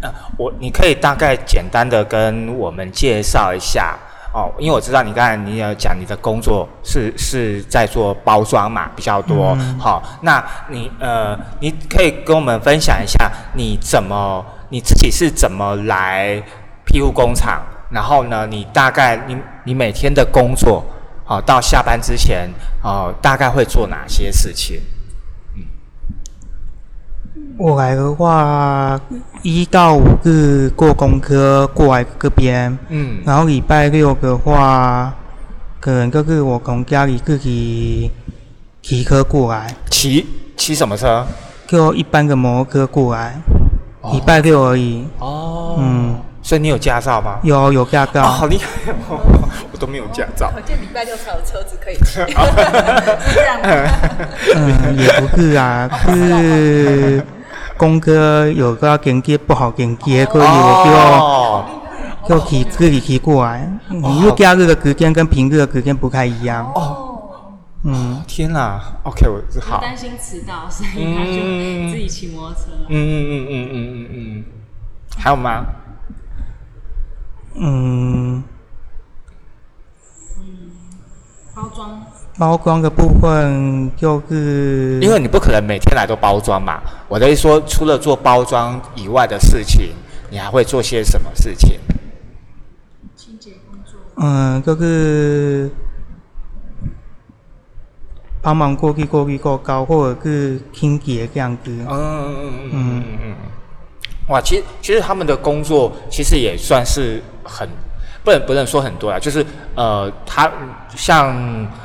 呃，我你可以大概简单的跟我们介绍一下。哦，因为我知道你刚才你有讲你的工作是是在做包装嘛比较多，好，那你呃你可以跟我们分享一下你怎么你自己是怎么来庇护工厂，然后呢你大概你你每天的工作，好到下班之前，哦大概会做哪些事情？
我来的话，一到五日过工科过来这边，嗯，然后礼拜六的话，可能就是我从家里自己骑车过来。
骑骑什么车？
就一般的摩托车过来，礼拜六而已。哦，
嗯，所以你有驾照吗？
有有驾照。
好厉害哦！我都没有驾照。
我见礼拜六才有车子可以骑。这样。
嗯，也不是啊，是。公哥有个连接不好连接，可以我就就骑自己骑过来。因为假日的时间跟平日的时间不太一样。
哦，嗯，天哪，OK，我好。
担心迟到，所以他就自己骑摩托车。嗯嗯嗯嗯嗯嗯
嗯，还有吗？
嗯。
嗯，包装。
包装的部分就是，
因为你不可能每天来都包装嘛。我的意思说，除了做包装以外的事情，你还会做些什么事情？
清洁工作。
嗯，就是帮忙过滤、过滤过高，或者是清洁这样子。嗯嗯嗯嗯
嗯嗯。哇，其实其实他们的工作其实也算是很。不能不能说很多啦，就是呃，他像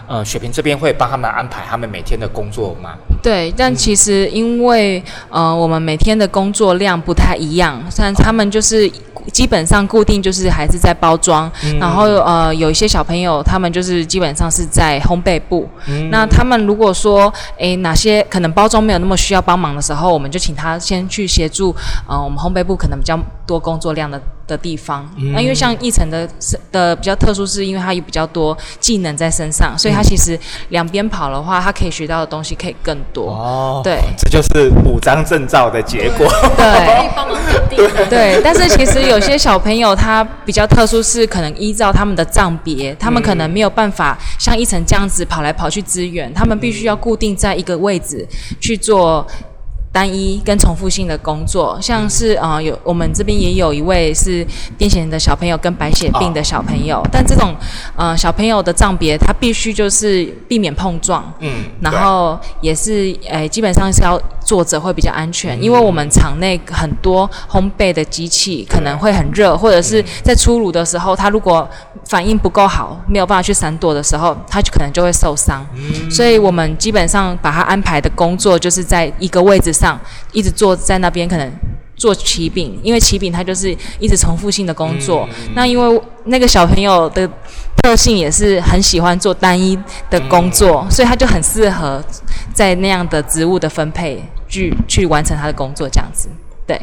呃雪萍这边会帮他们安排他们每天的工作吗？
对，但其实因为呃，我们每天的工作量不太一样，像他们就是基本上固定就是还是在包装，然后呃，有一些小朋友他们就是基本上是在烘焙部。那他们如果说诶哪些可能包装没有那么需要帮忙的时候，我们就请他先去协助呃我们烘焙部可能比较多工作量的的地方。那因为像一层的的比较特殊，是因为他有比较多技能在身上，所以他其实两边跑的话，他可以学到的东西可以更多。
哦，
对，
这就是五张证照的结果。
对
帮忙肯定。
对，但是其实有些小朋友他比较特殊，是可能依照他们的账别，他们可能没有办法像一层这样子跑来跑去支援，他们必须要固定在一个位置去做。单一跟重复性的工作，像是啊、呃有我们这边也有一位是癫痫的小朋友跟白血病的小朋友，但这种呃小朋友的障别，他必须就是避免碰撞，
嗯，
然后也是诶、基本上是要坐着会比较安全，因为我们场内很多烘焙的机器可能会很热，或者是在出炉的时候，它如果反应不够好，没有办法去闪躲的时候，它就可能就会受伤。所以我们基本上把它安排的工作就是在一个位置上一直坐在那边，可能。做起饼，因为起饼它就是一直重复性的工作。那因为那个小朋友的特性也是很喜欢做单一的工作，所以他就很适合在那样的职务的分配去去完成他的工作，这样子。对，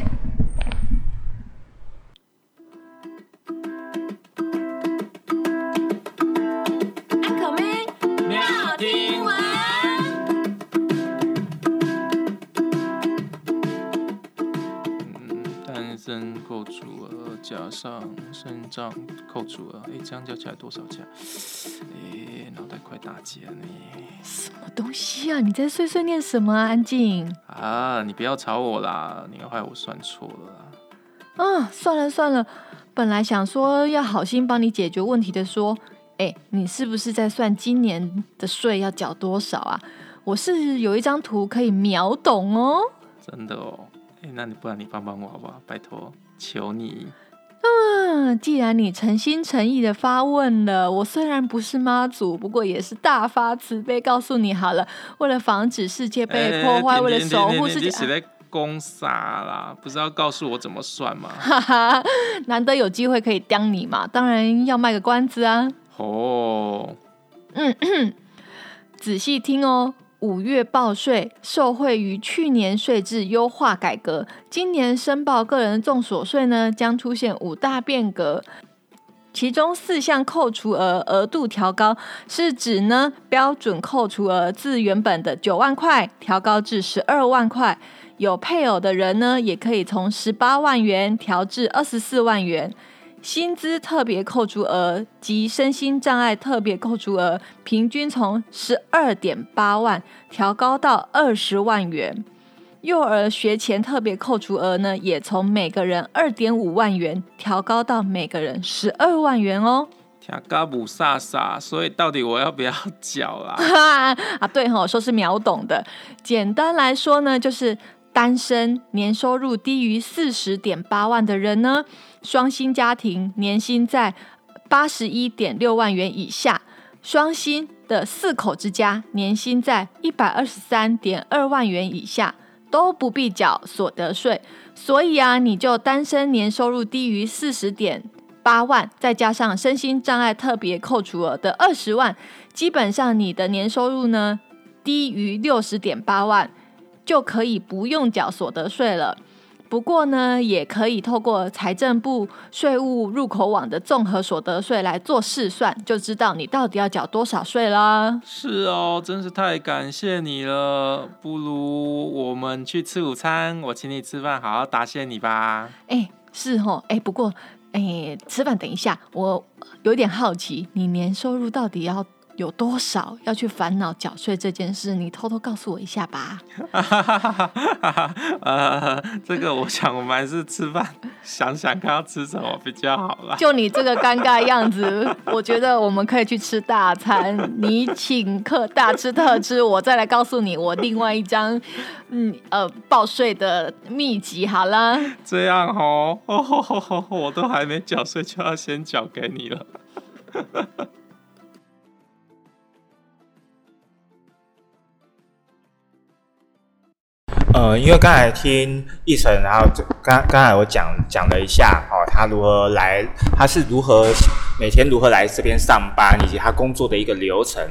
单身扣除额加上生长扣除额，诶，这样加起来多少钱？诶，脑袋快打结了呢。
什么东西啊？你在碎碎念什么啊？安静。
啊，你不要吵我啦，你要害我算错了啦。
啊，算了算了，本来想说要好心帮你解决问题的，说，哎，你是不是在算今年的税要缴多少啊？我是有一张图可以秒懂哦。
真的哦，诶，那你不然你帮帮我好不好？拜托，求你。
嗯，既然你诚心诚意的发问了，我虽然不是妈祖，不过也是大发慈悲告诉你好了，为了防止世界被破坏，
诶
为了守护世界
你在攻杀啦？不是要告诉我怎么算吗？
哈哈，难得有机会可以刁你嘛，当然要卖个关子啊。
哦，嗯
仔细听哦，五月报税受惠于去年税制优化改革，今年申报个人重所税呢将出现五大变革。其中四项扣除额额度调高，是指呢标准扣除额自原本的九万块调高至十二万块，有配偶的人呢也可以从十八万元调至二十四万元。薪资特别扣除额及身心障碍特别扣除额平均从十二点八万调高到二十万元。幼儿学前特别扣除额呢，也从每个人二点五万元调高到每个人十二万元哦。
听嘎不飒飒，所以到底我要不要缴啦？
啊，对哈、说是秒懂的。简单来说呢，就是单身年收入低于四十点八万的人呢，双薪家庭年薪在八十一点六万元以下，双薪的四口之家年薪在一百二十三点二万元以下。都不必缴所得税，所以啊，你就单身年收入低于四十点八万，再加上身心障碍特别扣除额的二十万，基本上你的年收入呢低于六十点八万，就可以不用缴所得税了。不过呢，也可以透过财政部税务入口网的综合所得税来做试算，就知道你到底要缴多少税啦。
是哦，真是太感谢你了。不如我们去吃午餐，我请你吃饭，好好答谢你吧。
哎，是哦，哎，不过，哎，吃饭等一下，我有点好奇，你年收入到底要有多少要去烦恼缴税这件事？你偷偷告诉我一下吧。
呃，这个我想我们还是吃饭想想看要吃什么比较好啦。
就你这个尴尬样子，我觉得我们可以去吃大餐，你请客大吃特吃，我再来告诉你我另外一张嗯呃报税的秘籍。好了，
这样哦，哦吼吼吼，我都还没缴税就要先缴给你了。
呃，因为刚才听奕晨，然后刚刚才我讲讲了一下哦，他如何来，他是如何每天如何来这边上班，以及他工作的一个流程。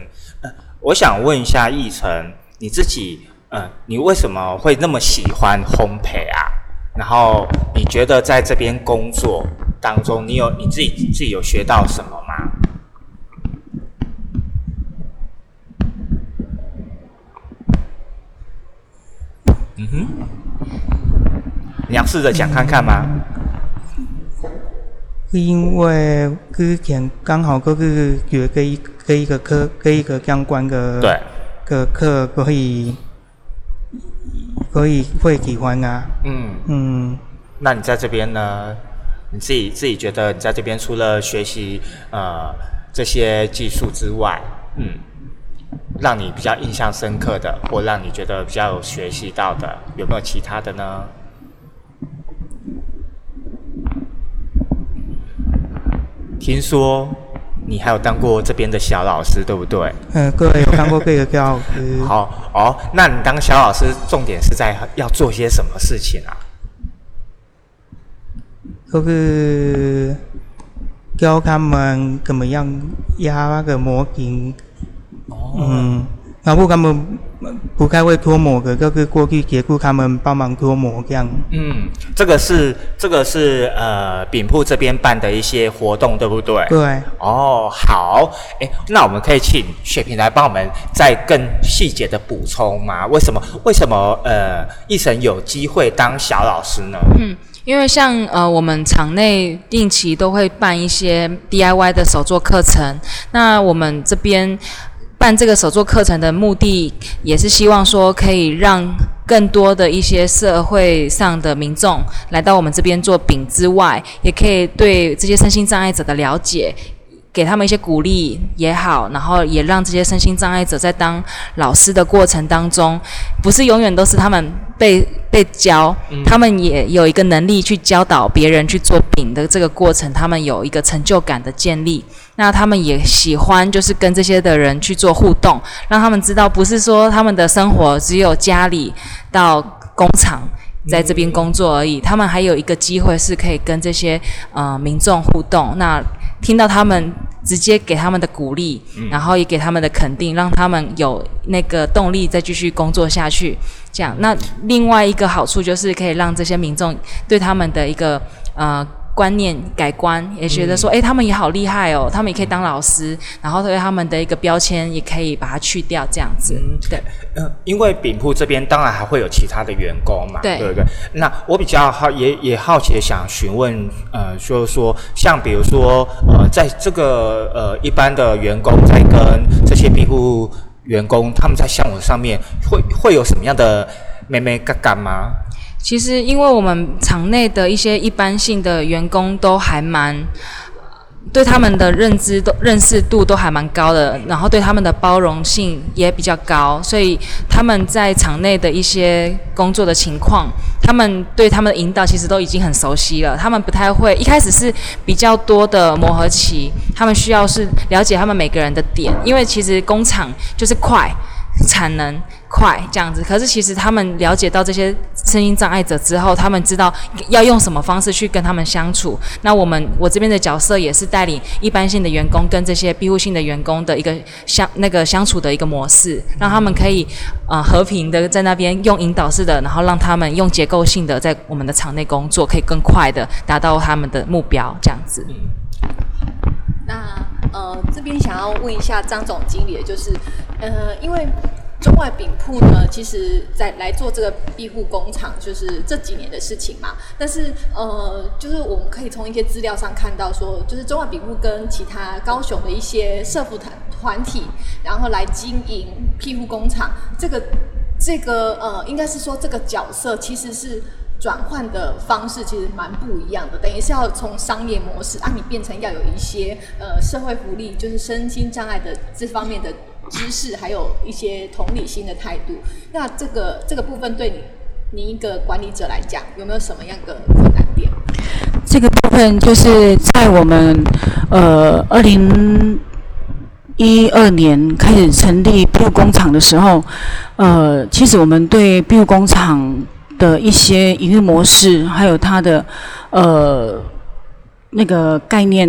我想问一下奕晨，你自己，呃，你为什么会那么喜欢烘焙啊？然后你觉得在这边工作当中，你有你自己自己有学到什么吗？嗯哼，你要试着讲看看吗？
因为之前刚好就是有跟一跟一个科跟一个相关的
对，
个课可以可以会喜欢啊，
嗯，
嗯，
那你在这边呢？你自己自己觉得你在这边除了学习呃这些技术之外，嗯，让你比较印象深刻的，或让你觉得比较有学习到的，有没有其他的呢？听说你还有当过这边的小老师，对不对？
嗯，各位有当过这个教师？
好哦，那你当小老师重点是在要做些什么事情啊？
就是教他们怎么样压那个模型，嗯，然后他们不太会脱模的，就是过去协助他们帮忙脱模这样。
嗯，这个是这个是呃饼铺这边办的一些活动，对不对？
对，
哦，好，哎，那我们可以请雪萍来帮我们再更细节的补充吗？为什么为什么呃一神有机会当小老师呢？
嗯，因为像呃我们场内定期都会办一些 DIY 的手作课程，那我们这边办这个手作课程的目的，也是希望说可以让更多的一些社会上的民众来到我们这边做饼之外，也可以对这些身心障碍者的了解。给他们一些鼓励也好，然后也让这些身心障碍者在当老师的过程当中，不是永远都是他们被被教，他们也有一个能力去教导别人去做饼的这个过程，他们有一个成就感的建立。那他们也喜欢就是跟这些的人去做互动，让他们知道不是说他们的生活只有家里到工厂。在这边工作而已，他们还有一个机会是可以跟这些呃民众互动。那听到他们直接给他们的鼓励，然后也给他们的肯定，让他们有那个动力再继续工作下去。这样，那另外一个好处就是可以让这些民众对他们的一个呃观念改观，也觉得说，哎、他们也好厉害哦，他们也可以当老师，然后对他们的一个标签也可以把它去掉，这样子。对，
呃，因为饼铺这边当然还会有其他的员工嘛，
对
不对？那我比较好也也好奇的想询问，呃，就是说像比如说呃，在这个呃一般的员工在跟这些饼铺员工他们在项目上面会会有什么样的妹妹嘎嘎吗？
其实，因为我们场内的一些一般性的员工都还蛮对他们的认知都认识度都还蛮高的，然后对他们的包容性也比较高，所以他们在场内的一些工作的情况，他们对他们的引导其实都已经很熟悉了。他们不太会，一开始是比较多的磨合期，他们需要是了解他们每个人的点，因为其实工厂就是快。产能快这样子，可是其实他们了解到这些声音障碍者之后，他们知道要用什么方式去跟他们相处。那我们我这边的角色也是带领一般性的员工跟这些庇护性的员工的一个相那个相处的一个模式，让他们可以呃和平的在那边用引导式的，然后让他们用结构性的在我们的场内工作，可以更快的达到他们的目标这样子。
那呃，这边想要问一下张总经理，就是呃，因为
中外饼铺呢，其实在来做这个庇护工厂，就是这几年的事情嘛。但是呃，就是我们可以从一些资料上看到说，就是中外饼铺跟其他高雄的一些社服团团体，然后来经营庇护工厂，这个这个呃，应该是说这个角色其实是。转换的方式其实蛮不一样的，等于是要从商业模式啊，你变成要有一些呃社会福利，就是身心障碍的这方面的知识，还有一些同理心的态度。那这个这个部分对你你一个管理者来讲，有没有什么样的困难点？
这个部分就是在我们呃二零一二年开始成立庇护工厂的时候，呃，其实我们对庇护工厂的一些营运模式，还有它的呃那个概念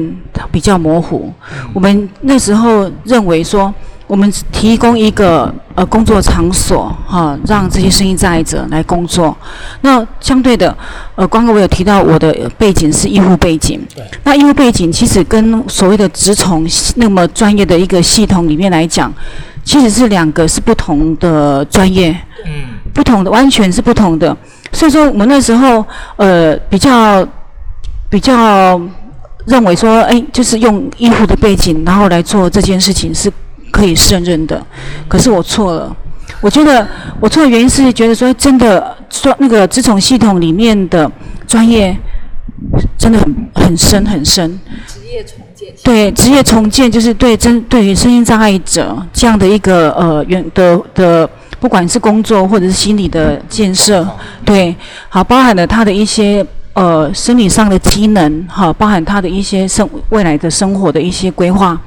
比较模糊。我们那时候认为说，我们提供一个呃工作场所，哈，让这些生意障碍者来工作。那相对的，呃，刚刚我有提到我的背景是医护背景，那医护背景其实跟所谓的职从那么专业的一个系统里面来讲，其实是两个是不同的专业。嗯。不同的，完全是不同的。所以说，我们那时候呃比较比较认为说，哎，就是用医护的背景，然后来做这件事情是可以胜任的。可是我错了，我觉得我错的原因是觉得说，真的说那个自从系统里面的专业真的很很深很深。
职业重建。
对，职业重建就是对针对于身心障碍者这样的一个呃原的的。不管是工作或者是心理的建设，对，好，包含了他的一些呃生理上的机能，哈，包含他的一些生未来的生活的一些规划，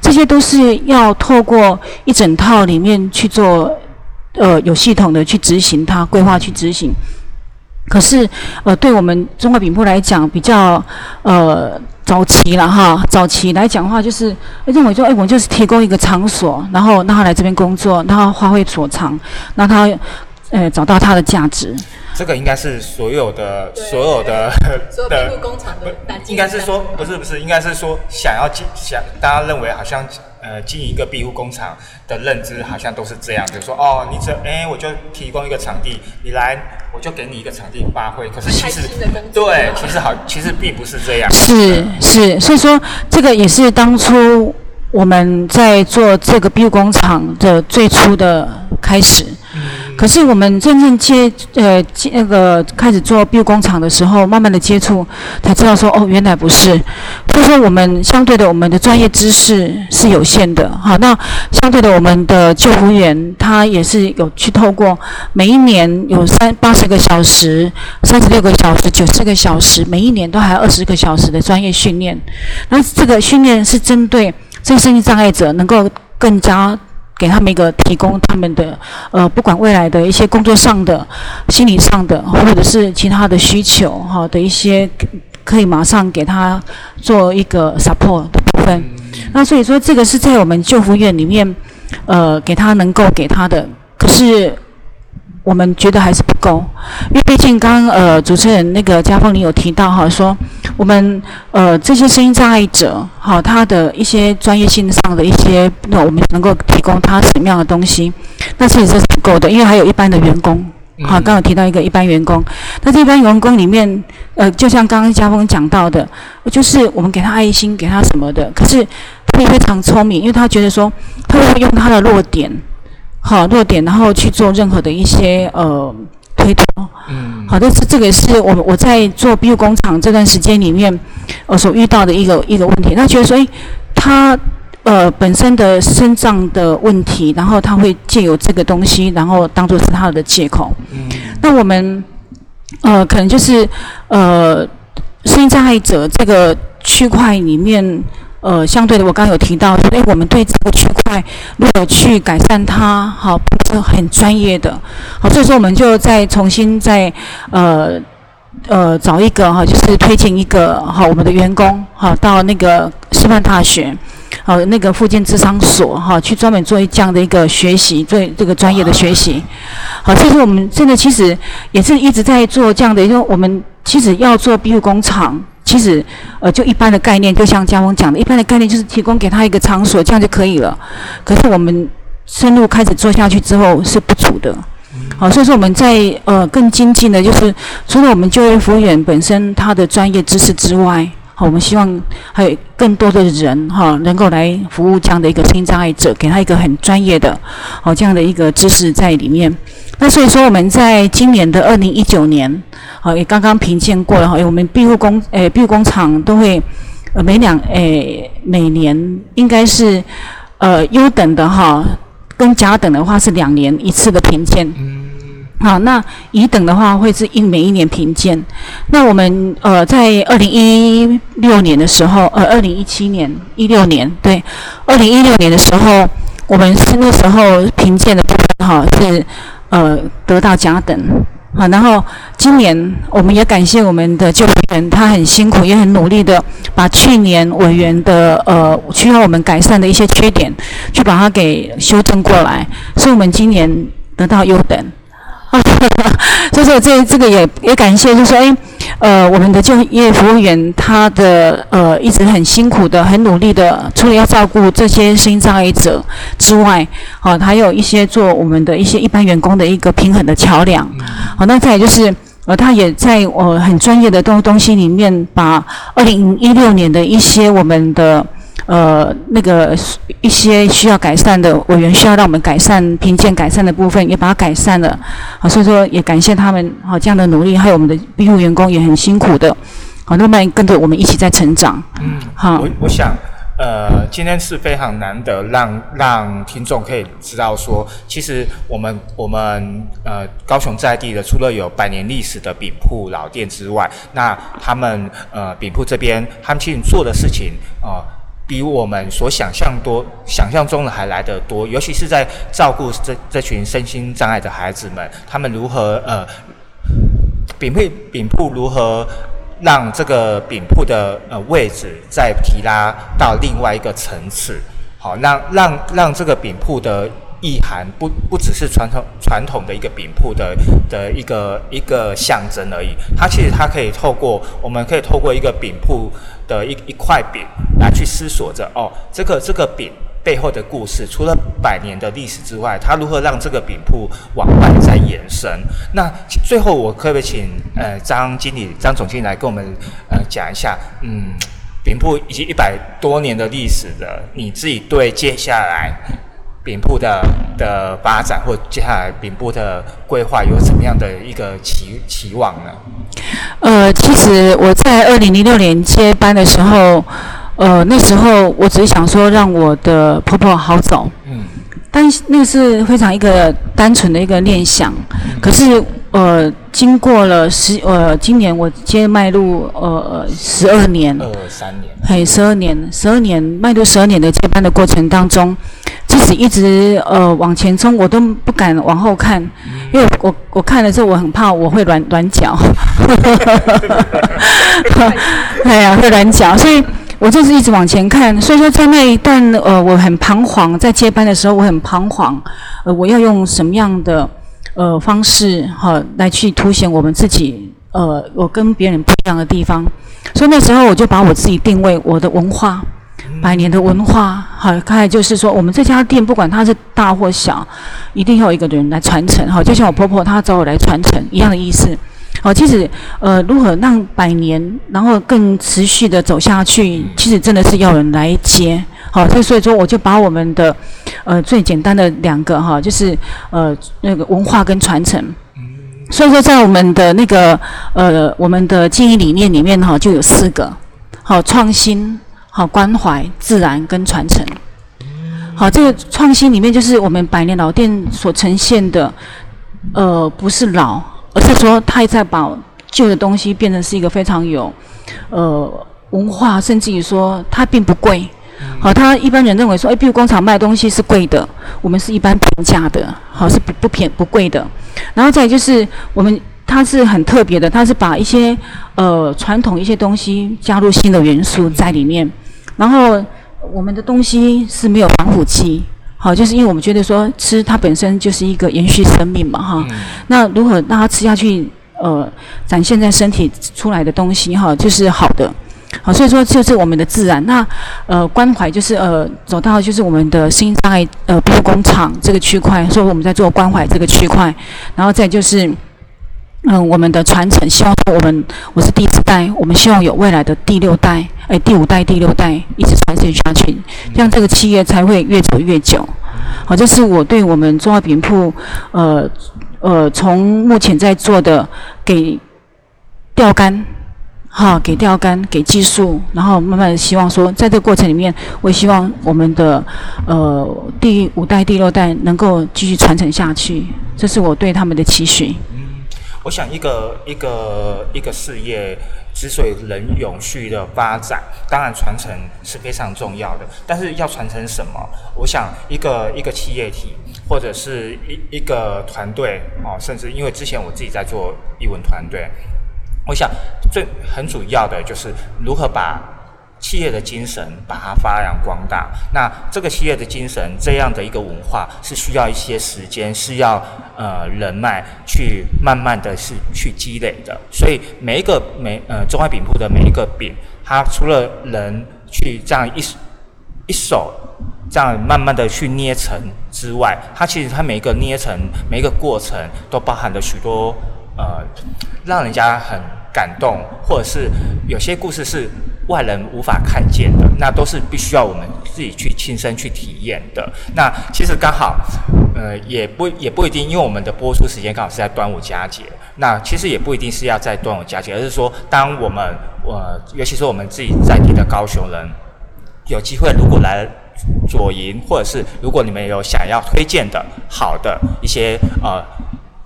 这些都是要透过一整套里面去做，呃，有系统的去执行它，规划去执行。可是，呃，对我们中国饼铺来讲，比较呃。早期了哈，早期来讲的话，就是认为说，哎，我们就是提供一个场所，然后让他来这边工作，让他发挥所长，让他，呃，找到他的价值。
这个应该是所有的所有的
的工厂的，
应该是说不是不是，应该是说想要经想大家认为好像呃经营一个庇护工厂的认知好像都是这样，就说哦，你这哎我就提供一个场地，你来。我就给你一个场地发挥，可是其实对，其实好，其实并不是这样。
是是，所以说这个也是当初我们在做这个庇护工厂的最初的开始。可是我们真正接呃接那个开始做庇护工厂的时候，慢慢的接触，才知道说哦，原来不是。所以说我们相对的，我们的专业知识是有限的。好，那相对的，我们的救护员他也是有去透过每一年有三八十个小时、三十六个小时、九十个小时，每一年都还有二十个小时的专业训练。那这个训练是针对这个身心障碍者能够更加。给他们一个提供他们的呃，不管未来的一些工作上的、心理上的，或者是其他的需求哈的一些，可以马上给他做一个 support 的部分。那所以说，这个是在我们救护院里面，呃，给他能够给他的，可是。我们觉得还是不够，因为毕竟刚呃主持人那个嘉凤你有提到哈，说我们呃这些声音障碍者哈，他的一些专业性上的一些，那我们能够提供他什么样的东西？那其实是不够的，因为还有一般的员工，好，刚刚提到一个一般员工，那这一般员工里面，呃，就像刚刚嘉峰讲到的，就是我们给他爱心，给他什么的，可是他也非常聪明，因为他觉得说他会用他的弱点。好弱点，然后去做任何的一些呃推脱。嗯，好的，这这个是我我在做 BU 工厂这段时间里面，呃所遇到的一个一个问题。那觉得说，哎，他呃本身的身障的问题，然后他会借由这个东西，然后当做是他的借口。嗯，那我们呃可能就是呃声音障碍者这个区块里面。呃，相对的，我刚刚有提到，哎，我们对这个区块如何去改善它，好，是很专业的，好，所以说我们就再重新再呃呃找一个哈，就是推荐一个好我们的员工好到那个师范大学，好那个附近智商所哈，去专门做这样的一个学习，做这个专业的学习，好，这是我们现在其实也是一直在做这样的，因为我们其实要做庇护工厂。其实，呃，就一般的概念，就像嘉峰讲的，一般的概念就是提供给他一个场所，这样就可以了。可是我们深入开始做下去之后是不足的。好，所以说我们在呃更精进的，就是除了我们就业服务员本身他的专业知识之外，我们希望还有更多的人哈，能够来服务这样的一个心障碍者，给他一个很专业的，好这样的一个知识在里面。那所以说我们在今年的二零一九年，好也刚刚评鉴过了哈，我们庇护工诶庇护工厂都会呃每两诶每年应该是呃优等的哈。跟甲等的话是两年一次的评鉴，好，那乙等的话会是一每一年评鉴。那我们呃在二零一六年的时候，呃二零一七年一六年对，二零一六年的时候，我们是那时候评鉴的部分哈是呃得到甲等。好，然后今年我们也感谢我们的救援员，他很辛苦，也很努力的把去年委员的呃需要我们改善的一些缺点，去把它给修正过来，所以我们今年得到优等。所以说这这个也也感谢，就是说，哎，呃，我们的就业服务员他的呃一直很辛苦的、很努力的，除了要照顾这些心障碍者之外，好，还有一些做我们的一些一般员工的一个平衡的桥梁。好，那再就是，呃，他也在我很专业的东东西里面，把二零一六年的一些我们的。呃，那个一些需要改善的委员需要让我们改善评鉴改善的部分，也把它改善了。好，所以说也感谢他们好这样的努力，还有我们的庇护员工也很辛苦的，好，那么跟着我们一起在成长。
嗯，好，我我想，呃，今天是非常难得让让听众可以知道说，其实我们我们呃高雄在地的，除了有百年历史的饼铺老店之外，那他们呃饼铺这边他们其实做的事情啊。比我们所想象多、想象中的还来得多，尤其是在照顾这这群身心障碍的孩子们，他们如何呃，饼铺饼铺如何让这个饼铺的呃位置再提拉到另外一个层次，好，让让让这个饼铺的。意涵不不只是传统传统的一个饼铺的的一个一个象征而已，它其实它可以透过我们可以透过一个饼铺的一一块饼来去思索着哦，这个这个饼背后的故事，除了百年的历史之外，它如何让这个饼铺往外再延伸？那最后我可不可以请呃张经理张总经理来跟我们呃讲一下，嗯，饼铺已经一百多年的历史了，你自己对接下来。饼铺的的发展，或接下来饼铺的规划有什么样的一个期期望呢？
呃，其实我在二零零六年接班的时候，呃，那时候我只是想说让我的婆婆好走，嗯，但那是非常一个单纯的一个念想，可是。呃，经过了十呃，今年我接迈入呃十二年，
二三年，
嘿，十二年，十二年迈入十二年的接班的过程当中，即使一直呃往前冲，我都不敢往后看，因为我我看的时候我很怕我会软软脚，哎呀会软脚，所以我就是一直往前看，所以说在那一段呃我很彷徨，在接班的时候我很彷徨，呃我要用什么样的？呃，方式哈来去凸显我们自己，呃，我跟别人不一样的地方。所以那时候我就把我自己定位我的文化，百年的文化，好，刚才就是说，我们这家店不管它是大或小，一定要有一个人来传承，哈，就像我婆婆她找我来传承一样的意思。好，其实呃，如何让百年然后更持续的走下去，其实真的是要人来接。好，所以所以说我就把我们的，呃，最简单的两个哈，就是呃那个文化跟传承。所以说在我们的那个呃我们的经营理念里面哈，就有四个，好创新，好关怀，自然跟传承。好，这个创新里面就是我们百年老店所呈现的，呃，不是老，而是说它也在把旧的东西变成是一个非常有，呃，文化，甚至于说它并不贵。好，他一般人认为说，哎，比如工厂卖东西是贵的，我们是一般平价的，好是不不便不贵的。然后再就是我们它是很特别的，它是把一些呃传统一些东西加入新的元素在里面。然后我们的东西是没有防腐剂，好，就是因为我们觉得说吃它本身就是一个延续生命嘛，哈。那如何让它吃下去，呃，展现在身体出来的东西哈，就是好的。好，所以说就是我们的自然。那呃关怀就是呃走到就是我们的心脏碍呃庇护工厂这个区块，所以我们在做关怀这个区块，然后再就是。嗯，我们的传承，希望说我们我是第四代，我们希望有未来的第六代，哎，第五代、第六代一直传承下去，这样这个企业才会越走越久。好，这是我对我们中华饼铺，呃呃，从目前在做的给钓竿，哈，给钓竿，给技术，然后慢慢的希望说，在这个过程里面，我也希望我们的呃第五代、第六代能够继续传承下去，这是我对他们的期许。
我想，一个一个一个事业之所以能永续的发展，当然传承是非常重要的。但是要传承什么？我想，一个一个企业体，或者是一一个团队哦，甚至因为之前我自己在做译文团队，我想最很主要的就是如何把。企业的精神，把它发扬光大。那这个企业的精神，这样的一个文化，是需要一些时间，是要呃人脉去慢慢的是去积累的。所以每一个每呃中华饼铺的每一个饼，它除了人去这样一一手这样慢慢的去捏成之外，它其实它每一个捏成每一个过程，都包含了许多呃让人家很感动，或者是有些故事是。外人无法看见的，那都是必须要我们自己去亲身去体验的。那其实刚好，呃，也不也不一定，因为我们的播出时间刚好是在端午佳节。那其实也不一定是要在端午佳节，而是说，当我们呃，尤其是我们自己在地的高雄人，有机会如果来左营，或者是如果你们有想要推荐的好的一些呃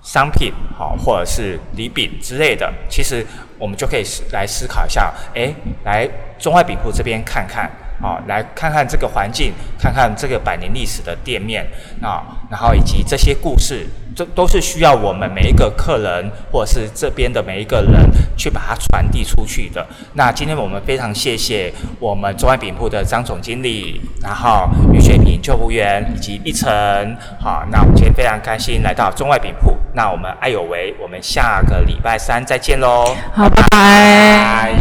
商品，好或者是礼品之类的，其实。我们就可以思来思考一下，哎，来中外饼铺这边看看，啊，来看看这个环境，看看这个百年历史的店面，啊，然后以及这些故事，这都是需要我们每一个客人或者是这边的每一个人去把它传递出去的。那今天我们非常谢谢我们中外饼铺的张总经理，然后于雪平救护员以及一晨，好，那我们今天非常开心来到中外饼铺。那我们爱有为，我们下个礼拜三再见喽！
好，拜拜。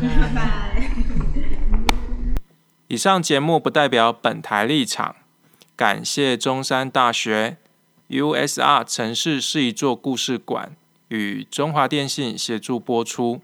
拜拜。
以上节目不代表本台立场，感谢中山大学 USR 城市是一座故事馆与中华电信协助播出。